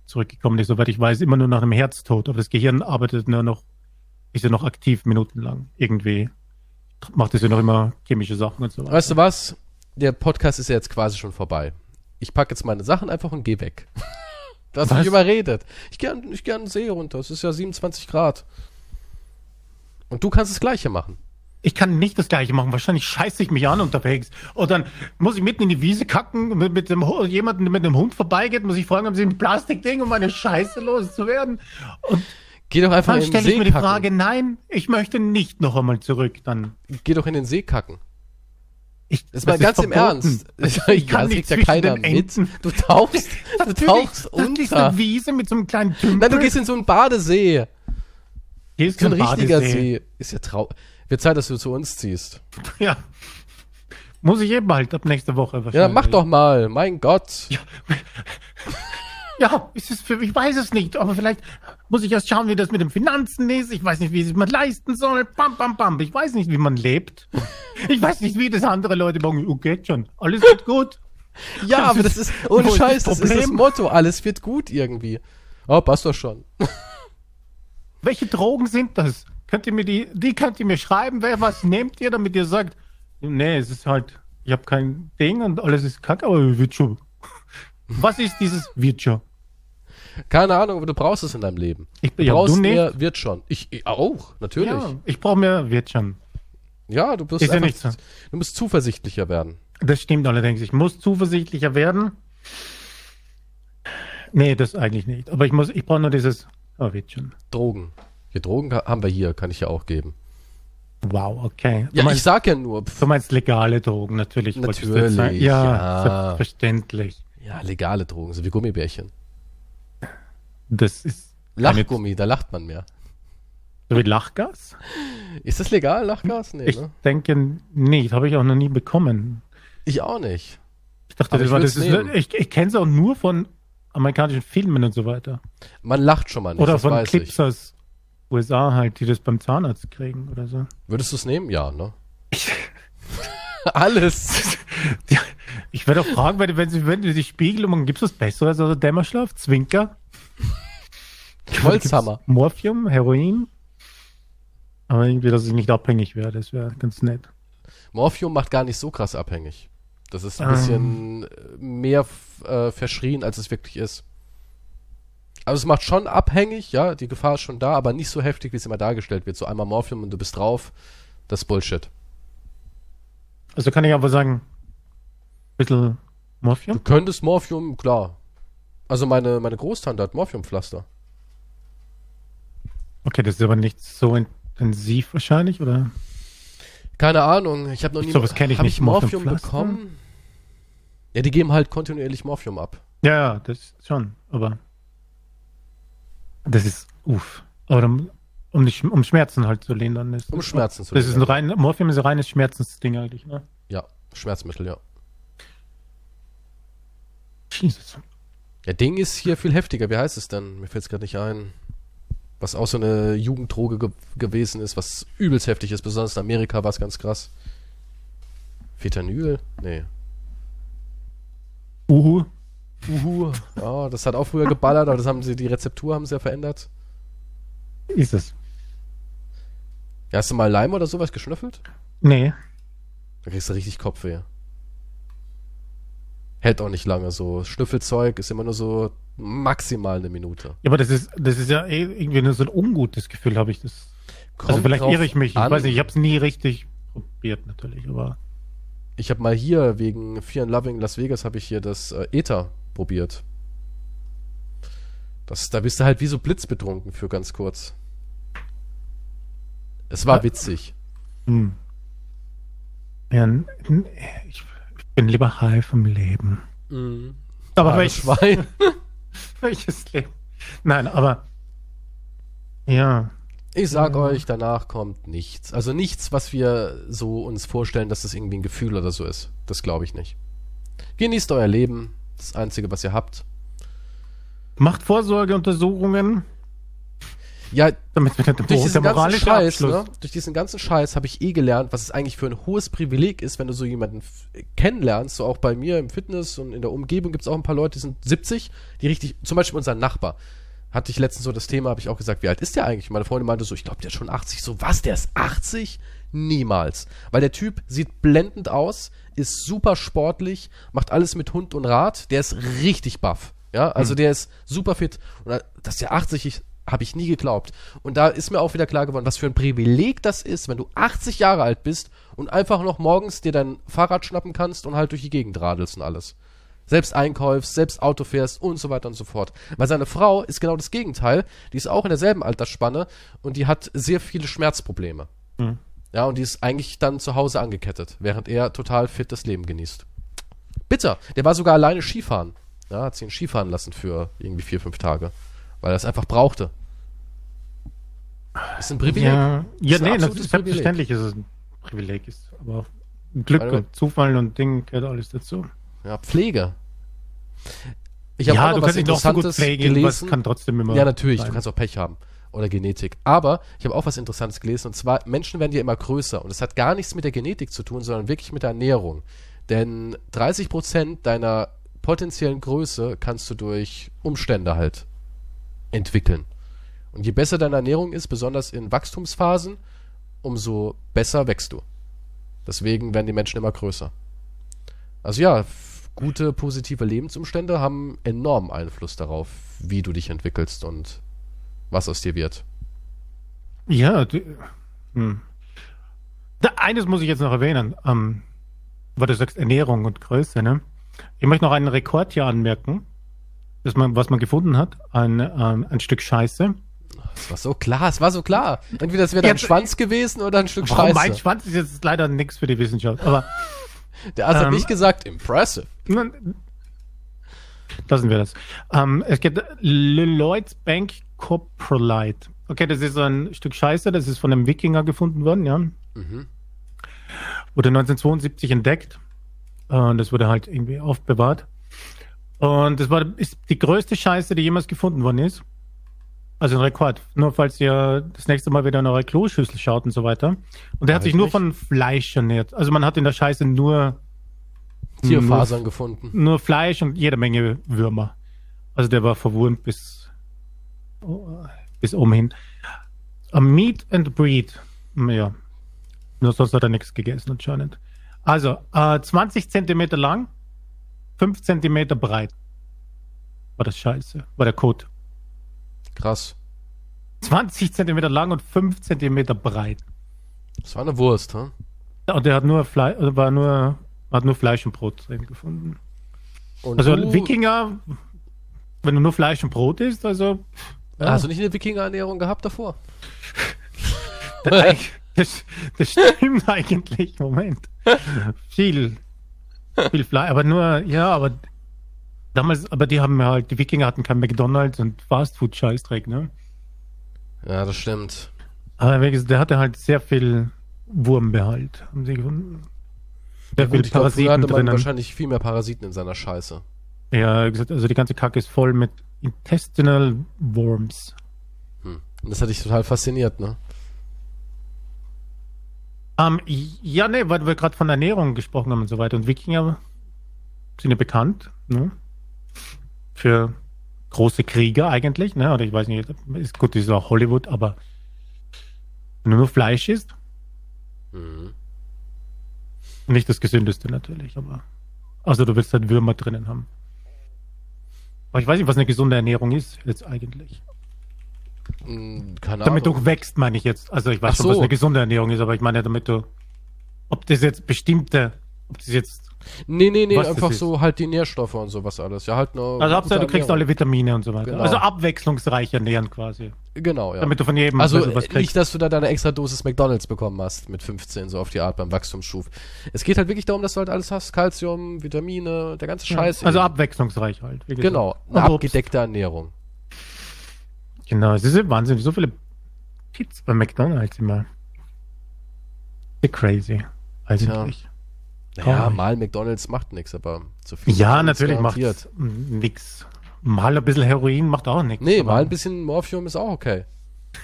zurückgekommen ist, soweit ich weiß, immer nur nach einem Herztod. Aber das Gehirn arbeitet nur noch, ist ja noch aktiv minutenlang. Irgendwie macht es ja noch immer chemische Sachen und so weiter. Weißt du was? Der Podcast ist ja jetzt quasi schon vorbei ich packe jetzt meine Sachen einfach und gehe weg. Du hast mich überredet. Ich gehe ich geh an den See runter. Es ist ja 27 Grad. Und du kannst das Gleiche machen. Ich kann nicht das Gleiche machen. Wahrscheinlich scheiße ich mich an unterwegs. Und dann muss ich mitten in die Wiese kacken, mit, mit dem jemanden, der mit einem Hund vorbeigeht, muss ich fragen, haben sie ein Plastikding, um meine Scheiße loszuwerden? Und Geh doch einfach in den See Dann stelle ich mir die Frage, nein, ich möchte nicht noch einmal zurück. Dann geh doch in den See kacken. Ich, das, mal ganz im Ernst. *laughs* Ich, ich kann ja, nicht ja keiner mit. Du tauchst, *laughs* du tauchst unter. Das ist eine Wiese mit so einem kleinen Tümpel. Nein, du gehst in so einen Badesee. Ist so ein richtiger See. Ist ja trau. Wird Zeit, dass du zu uns ziehst. *laughs* Ja. Muss ich eben halt ab nächste Woche wahrscheinlich. Ja, mach doch mal. Mein Gott. Ja. Ja, ist es für, ich weiß es nicht, aber vielleicht muss ich erst schauen, wie das mit den Finanzen ist. Ich weiß nicht, wie es man leisten soll. Bam, bam, bam. Ich weiß nicht, wie man lebt. *laughs* Ich weiß nicht, wie das andere Leute sagen. Oh, geht schon. Alles *laughs* wird gut. Ja, Das aber das ist- ohne Scheiß, das ist das? Motto. Alles wird gut irgendwie. Oh, passt doch schon. *laughs* Welche Drogen sind das? Könnt ihr mir die, die könnt ihr mir schreiben, wer was nehmt ihr, damit ihr sagt, nee, es ist halt, ich habe kein Ding und alles ist kacke, aber wird schon. Was ist dieses wird schon? Keine Ahnung, aber du brauchst es in deinem Leben. Ich, Du ja, brauchst du nicht. mehr, wird schon. Ich, ich auch, natürlich. Ja, ich brauche mehr wird schon. Ja, du wirst Ist ja einfach, nicht so. du musst zuversichtlicher werden. Das stimmt allerdings. Ich muss zuversichtlicher werden. Nee, das eigentlich nicht. Aber ich muss, ich brauche nur dieses, oh, wird schon. Drogen. Hier Drogen ha- haben wir hier, kann ich ja auch geben. Wow, okay. Du Ja, ich meinst, sag ja nur, pf, du meinst legale Drogen, natürlich. Natürlich. Ja, ja. selbstverständlich. ja, legale Drogen, so wie Gummibärchen. Das ist Lachgummi, da lacht man mehr. so wie Lachgas? Ist das legal, Lachgas? Nee, Ich ne? denke nicht, habe ich auch noch nie bekommen. Ich auch nicht. Ich dachte, das ich war, das ist, ich, ich kenne es auch nur von amerikanischen Filmen und so weiter. Man lacht schon mal nicht, oder von Clips ich. aus USA halt, die das beim Zahnarzt kriegen oder so. Würdest du es nehmen? Ja, ne? *laughs* Alles. *laughs* Ja, ich werde auch fragen, wenn, wenn, wenn sie die Spiegelung, gibt es was Besseres als Dämmerschlaf? Zwinker? Holzhammer. Morphium, Heroin? Aber irgendwie, dass ich nicht abhängig werde, das wäre ganz nett. Morphium macht gar nicht so krass abhängig. Das ist ein Ähm. bisschen äh, mehr äh, verschrien, als es wirklich ist. Also es macht schon abhängig, ja, die Gefahr ist schon da, aber nicht so heftig, wie es immer dargestellt wird. So einmal Morphium und du bist drauf, das ist Bullshit. Also kann ich aber sagen, bisschen Du Morphium? könntest Morphium, klar. Also meine, meine Großtante hat Morphiumpflaster. Okay, das ist aber nicht so intensiv wahrscheinlich, oder? Keine Ahnung, ich habe noch nie Sowas kenn ich nicht, ich Morphium bekommen. Ja, die geben halt kontinuierlich Morphium ab. Ja, ja, das schon, aber das ist uff. Aber um, um, um Schmerzen halt zu lindern ist. Um Schmerzen zu Das ist ein lindern. rein, Morphium ist ein reines Schmerzensding eigentlich, ne? Ja, Schmerzmittel, ja. Jesus. Der Ding ist hier viel heftiger. Wie heißt es denn? Mir fällt es gerade nicht ein. Was auch so eine Jugenddroge ge gewesen ist, was übelst heftig ist. Besonders in Amerika war es ganz krass. Fetanyl? Nee. Uhu. Uhu. Ja, das hat auch früher geballert, aber das haben sie, die Rezeptur haben sie ja verändert. Ist es. Ja, hast du mal Leim oder sowas geschnüffelt? Nee. Da kriegst du richtig Kopfweh. Hält auch nicht lange so. Schnüffelzeug ist immer nur so maximal eine Minute. Ja, aber das ist, das ist ja eh irgendwie nur so ein ungutes Gefühl, habe ich das. also Kommt vielleicht drauf irre ich mich. Ich an. weiß nicht, ich habe es nie richtig probiert natürlich, aber Ich habe mal hier wegen Fear and Loving Las Vegas habe ich hier das äh, Ether probiert. Das, da bist du halt wie so blitzbetrunken für ganz kurz. Es war witzig. hm. ja, ich, ich bin lieber high vom Leben. Mhm. Aber Armes welches, Schwein. *laughs* welches Leben? Nein, aber ja, Ich sag Ja. euch, danach kommt nichts. Also nichts, was wir so uns vorstellen, dass das irgendwie ein Gefühl oder so ist. Das glaube ich nicht. Genießt euer Leben. Das Einzige, was ihr habt. macht Vorsorgeuntersuchungen, Ja, damit wir der, durch diesen ganzen Scheiß, Abschluss. ne? Durch diesen ganzen Scheiß habe ich eh gelernt, was es eigentlich für ein hohes Privileg ist, wenn du so jemanden f- kennenlernst. So auch bei mir im Fitness und in der Umgebung gibt es auch ein paar Leute, die sind 70, die richtig, zum Beispiel unser Nachbar. Hatte ich letztens so das Thema, habe ich auch gesagt, wie alt ist der eigentlich? Meine Freundin meinte so, ich glaube, der ist schon 80. So, was, der ist 80? Niemals. Weil der Typ sieht blendend aus, ist super sportlich, macht alles mit Hund und Rad, der ist richtig baff. Ja, also der ist super fit. Und da- dass der 80 ist, habe ich nie geglaubt. Und da ist mir auch wieder klar geworden, was für ein Privileg das ist, wenn du 80 Jahre alt bist und einfach noch morgens dir dein Fahrrad schnappen kannst und halt durch die Gegend radelst und alles. Selbst einkaufst, selbst Auto fährst und so weiter und so fort. Weil seine Frau ist genau das Gegenteil. Die ist auch in derselben Altersspanne und die hat sehr viele Schmerzprobleme. Hm. Ja, und die ist eigentlich dann zu Hause angekettet, während er total fit das Leben genießt. Bitter. Der war sogar alleine Skifahren. Ja, hat sich ihn Skifahren lassen für irgendwie vier, fünf Tage. Weil er es einfach brauchte. Ist ein Privileg. Ja, ja nee, das ist selbstverständlich ist es ein Privileg, ist aber Glück Weil- und Zufall und Ding gehört alles dazu. Ja, Pflege. Ich habe ja, du was kannst ihn doch so gut Interessantes pflegen, was gelesen. kann trotzdem immer. Ja, natürlich, sein. du kannst auch Pech haben. Oder Genetik. Aber ich habe auch was Interessantes gelesen. Und zwar, Menschen werden ja immer größer. Und es hat gar nichts mit der Genetik zu tun, sondern wirklich mit der Ernährung. Denn 30% deiner potenziellen Größe kannst du durch Umstände halt entwickeln. Und je besser deine Ernährung ist, besonders in Wachstumsphasen, umso besser wächst du. Deswegen werden die Menschen immer größer. Also ja, gute, positive Lebensumstände haben enormen Einfluss darauf, wie du dich entwickelst und was aus dir wird. Ja, du, hm. da, eines muss ich jetzt noch erwähnen, ähm, weil du sagst Ernährung und Größe, ne? Ich möchte noch einen Rekord hier anmerken, dass man, was man gefunden hat, ein, ähm, ein Stück Scheiße. Es war so klar, es war so klar. Entweder es wäre dein Jetzt- Schwanz gewesen oder ein Stück Warum mein Scheiße. Schwanz ist jetzt leider nichts für die Wissenschaft, aber *laughs* Der Arzt hat Ähm, nicht gesagt, impressive. Lassen wir das. Ähm, es gibt Lloyds Bank Coprolite. Okay, das ist so ein Stück Scheiße, das ist von einem Wikinger gefunden worden, ja. Mhm. Wurde 1972 entdeckt. Und das wurde halt irgendwie aufbewahrt. Und das war ist die größte Scheiße, die jemals gefunden worden ist. Also ein Rekord. Nur falls ihr das nächste Mal wieder in eure Kloschüssel schaut und so weiter. Und der hat sich ich nur nicht. von Fleisch ernährt. Also man hat in der Scheiße nur Tierfasern gefunden. nur Fleisch und jede Menge Würmer. Also der war verwurmt bis, bis oben hin. A meat and breed. Ja. Nur sonst hat er nichts gegessen anscheinend. Also, äh, 20 Zentimeter lang, 5 Zentimeter breit. War das scheiße. War der Code. Krass. 20 Zentimeter lang und 5 Zentimeter breit. Das war eine Wurst, hm? Und der hat nur Fleisch, war nur, hat nur Fleisch und Brot drin gefunden. Und Also du, Wikinger, wenn du nur Fleisch und Brot isst, also hast du nicht eine Wikinger-Ernährung gehabt davor? *laughs* das, das stimmt *laughs* eigentlich. Moment. Viel, viel Fleisch, aber nur, ja, aber damals, aber die haben halt, die Wikinger hatten kein McDonalds und Fastfood-Scheißdreck, ne? Ja, das stimmt. Aber der hatte halt sehr viel Wurmbehalt, haben sie gefunden. Sehr Ja, viel gut, Parasiten hatte man drinnen. wahrscheinlich viel mehr Parasiten in seiner Scheiße. Ja, gesagt, also die ganze Kacke ist voll mit Intestinal Worms. Hm. Das hat dich total fasziniert, ne? Ähm, ja, ne, weil wir gerade von Ernährung gesprochen haben und so weiter. Und Wikinger sind ja bekannt, ne? Für große Krieger eigentlich, ne? Oder ich weiß nicht, ist gut, das ist auch Hollywood, aber wenn du nur Fleisch isst, Mhm. nicht das gesündeste natürlich, aber also du willst halt Würmer drinnen haben. Aber ich weiß nicht, was eine gesunde Ernährung ist jetzt eigentlich. Hm, Keine Damit Ahnung. du wächst, meine ich jetzt. Also ich weiß Ach schon, was eine gesunde Ernährung ist, aber ich meine, damit du, ob das jetzt bestimmte, ob das jetzt Nee, nee, nee, Was einfach so halt die Nährstoffe und sowas alles. Ja, halt nur. Also Hauptsache, du kriegst alle Vitamine und so weiter. Genau. Also abwechslungsreich ernähren quasi. Genau, ja. Damit du von jedem also was äh, kriegst. nicht, dass du da deine extra Dosis McDonalds bekommen hast mit 15, so auf die Art beim Wachstumsschub. Es geht halt wirklich darum, dass du halt alles hast. Calcium, Vitamine, der ganze Ja, Scheiß. also eben. abwechslungsreich halt. Genau, eine Obst. abgedeckte Ernährung. Genau, es ist ja Wahnsinn. So viele Kids bei McDonalds immer. Ist crazy. Eigentlich. Naja, Traurig. mal McDonalds macht nichts, aber zu viel. Ja, McDonald's natürlich macht nix. Mal ein bisschen Heroin macht auch nichts. Nee, mal ein bisschen Morphium ist auch okay.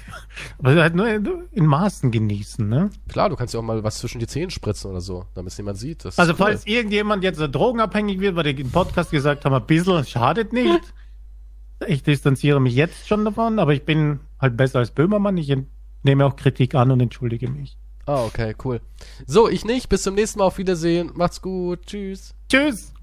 *laughs* Aber halt nur in Maßen genießen, ne? Klar, du kannst ja auch mal was zwischen die Zähne spritzen oder so, damit es niemand sieht. Also cool. falls irgendjemand jetzt drogenabhängig wird, weil die im Podcast gesagt haben, ein bisschen schadet nicht. *laughs* Ich distanziere mich jetzt schon davon, aber ich bin halt besser als Böhmermann. Ich nehme auch Kritik an und entschuldige mich. Ah, okay, cool. So, ich nicht. Bis zum nächsten Mal. Auf Wiedersehen. Macht's gut. Tschüss. Tschüss!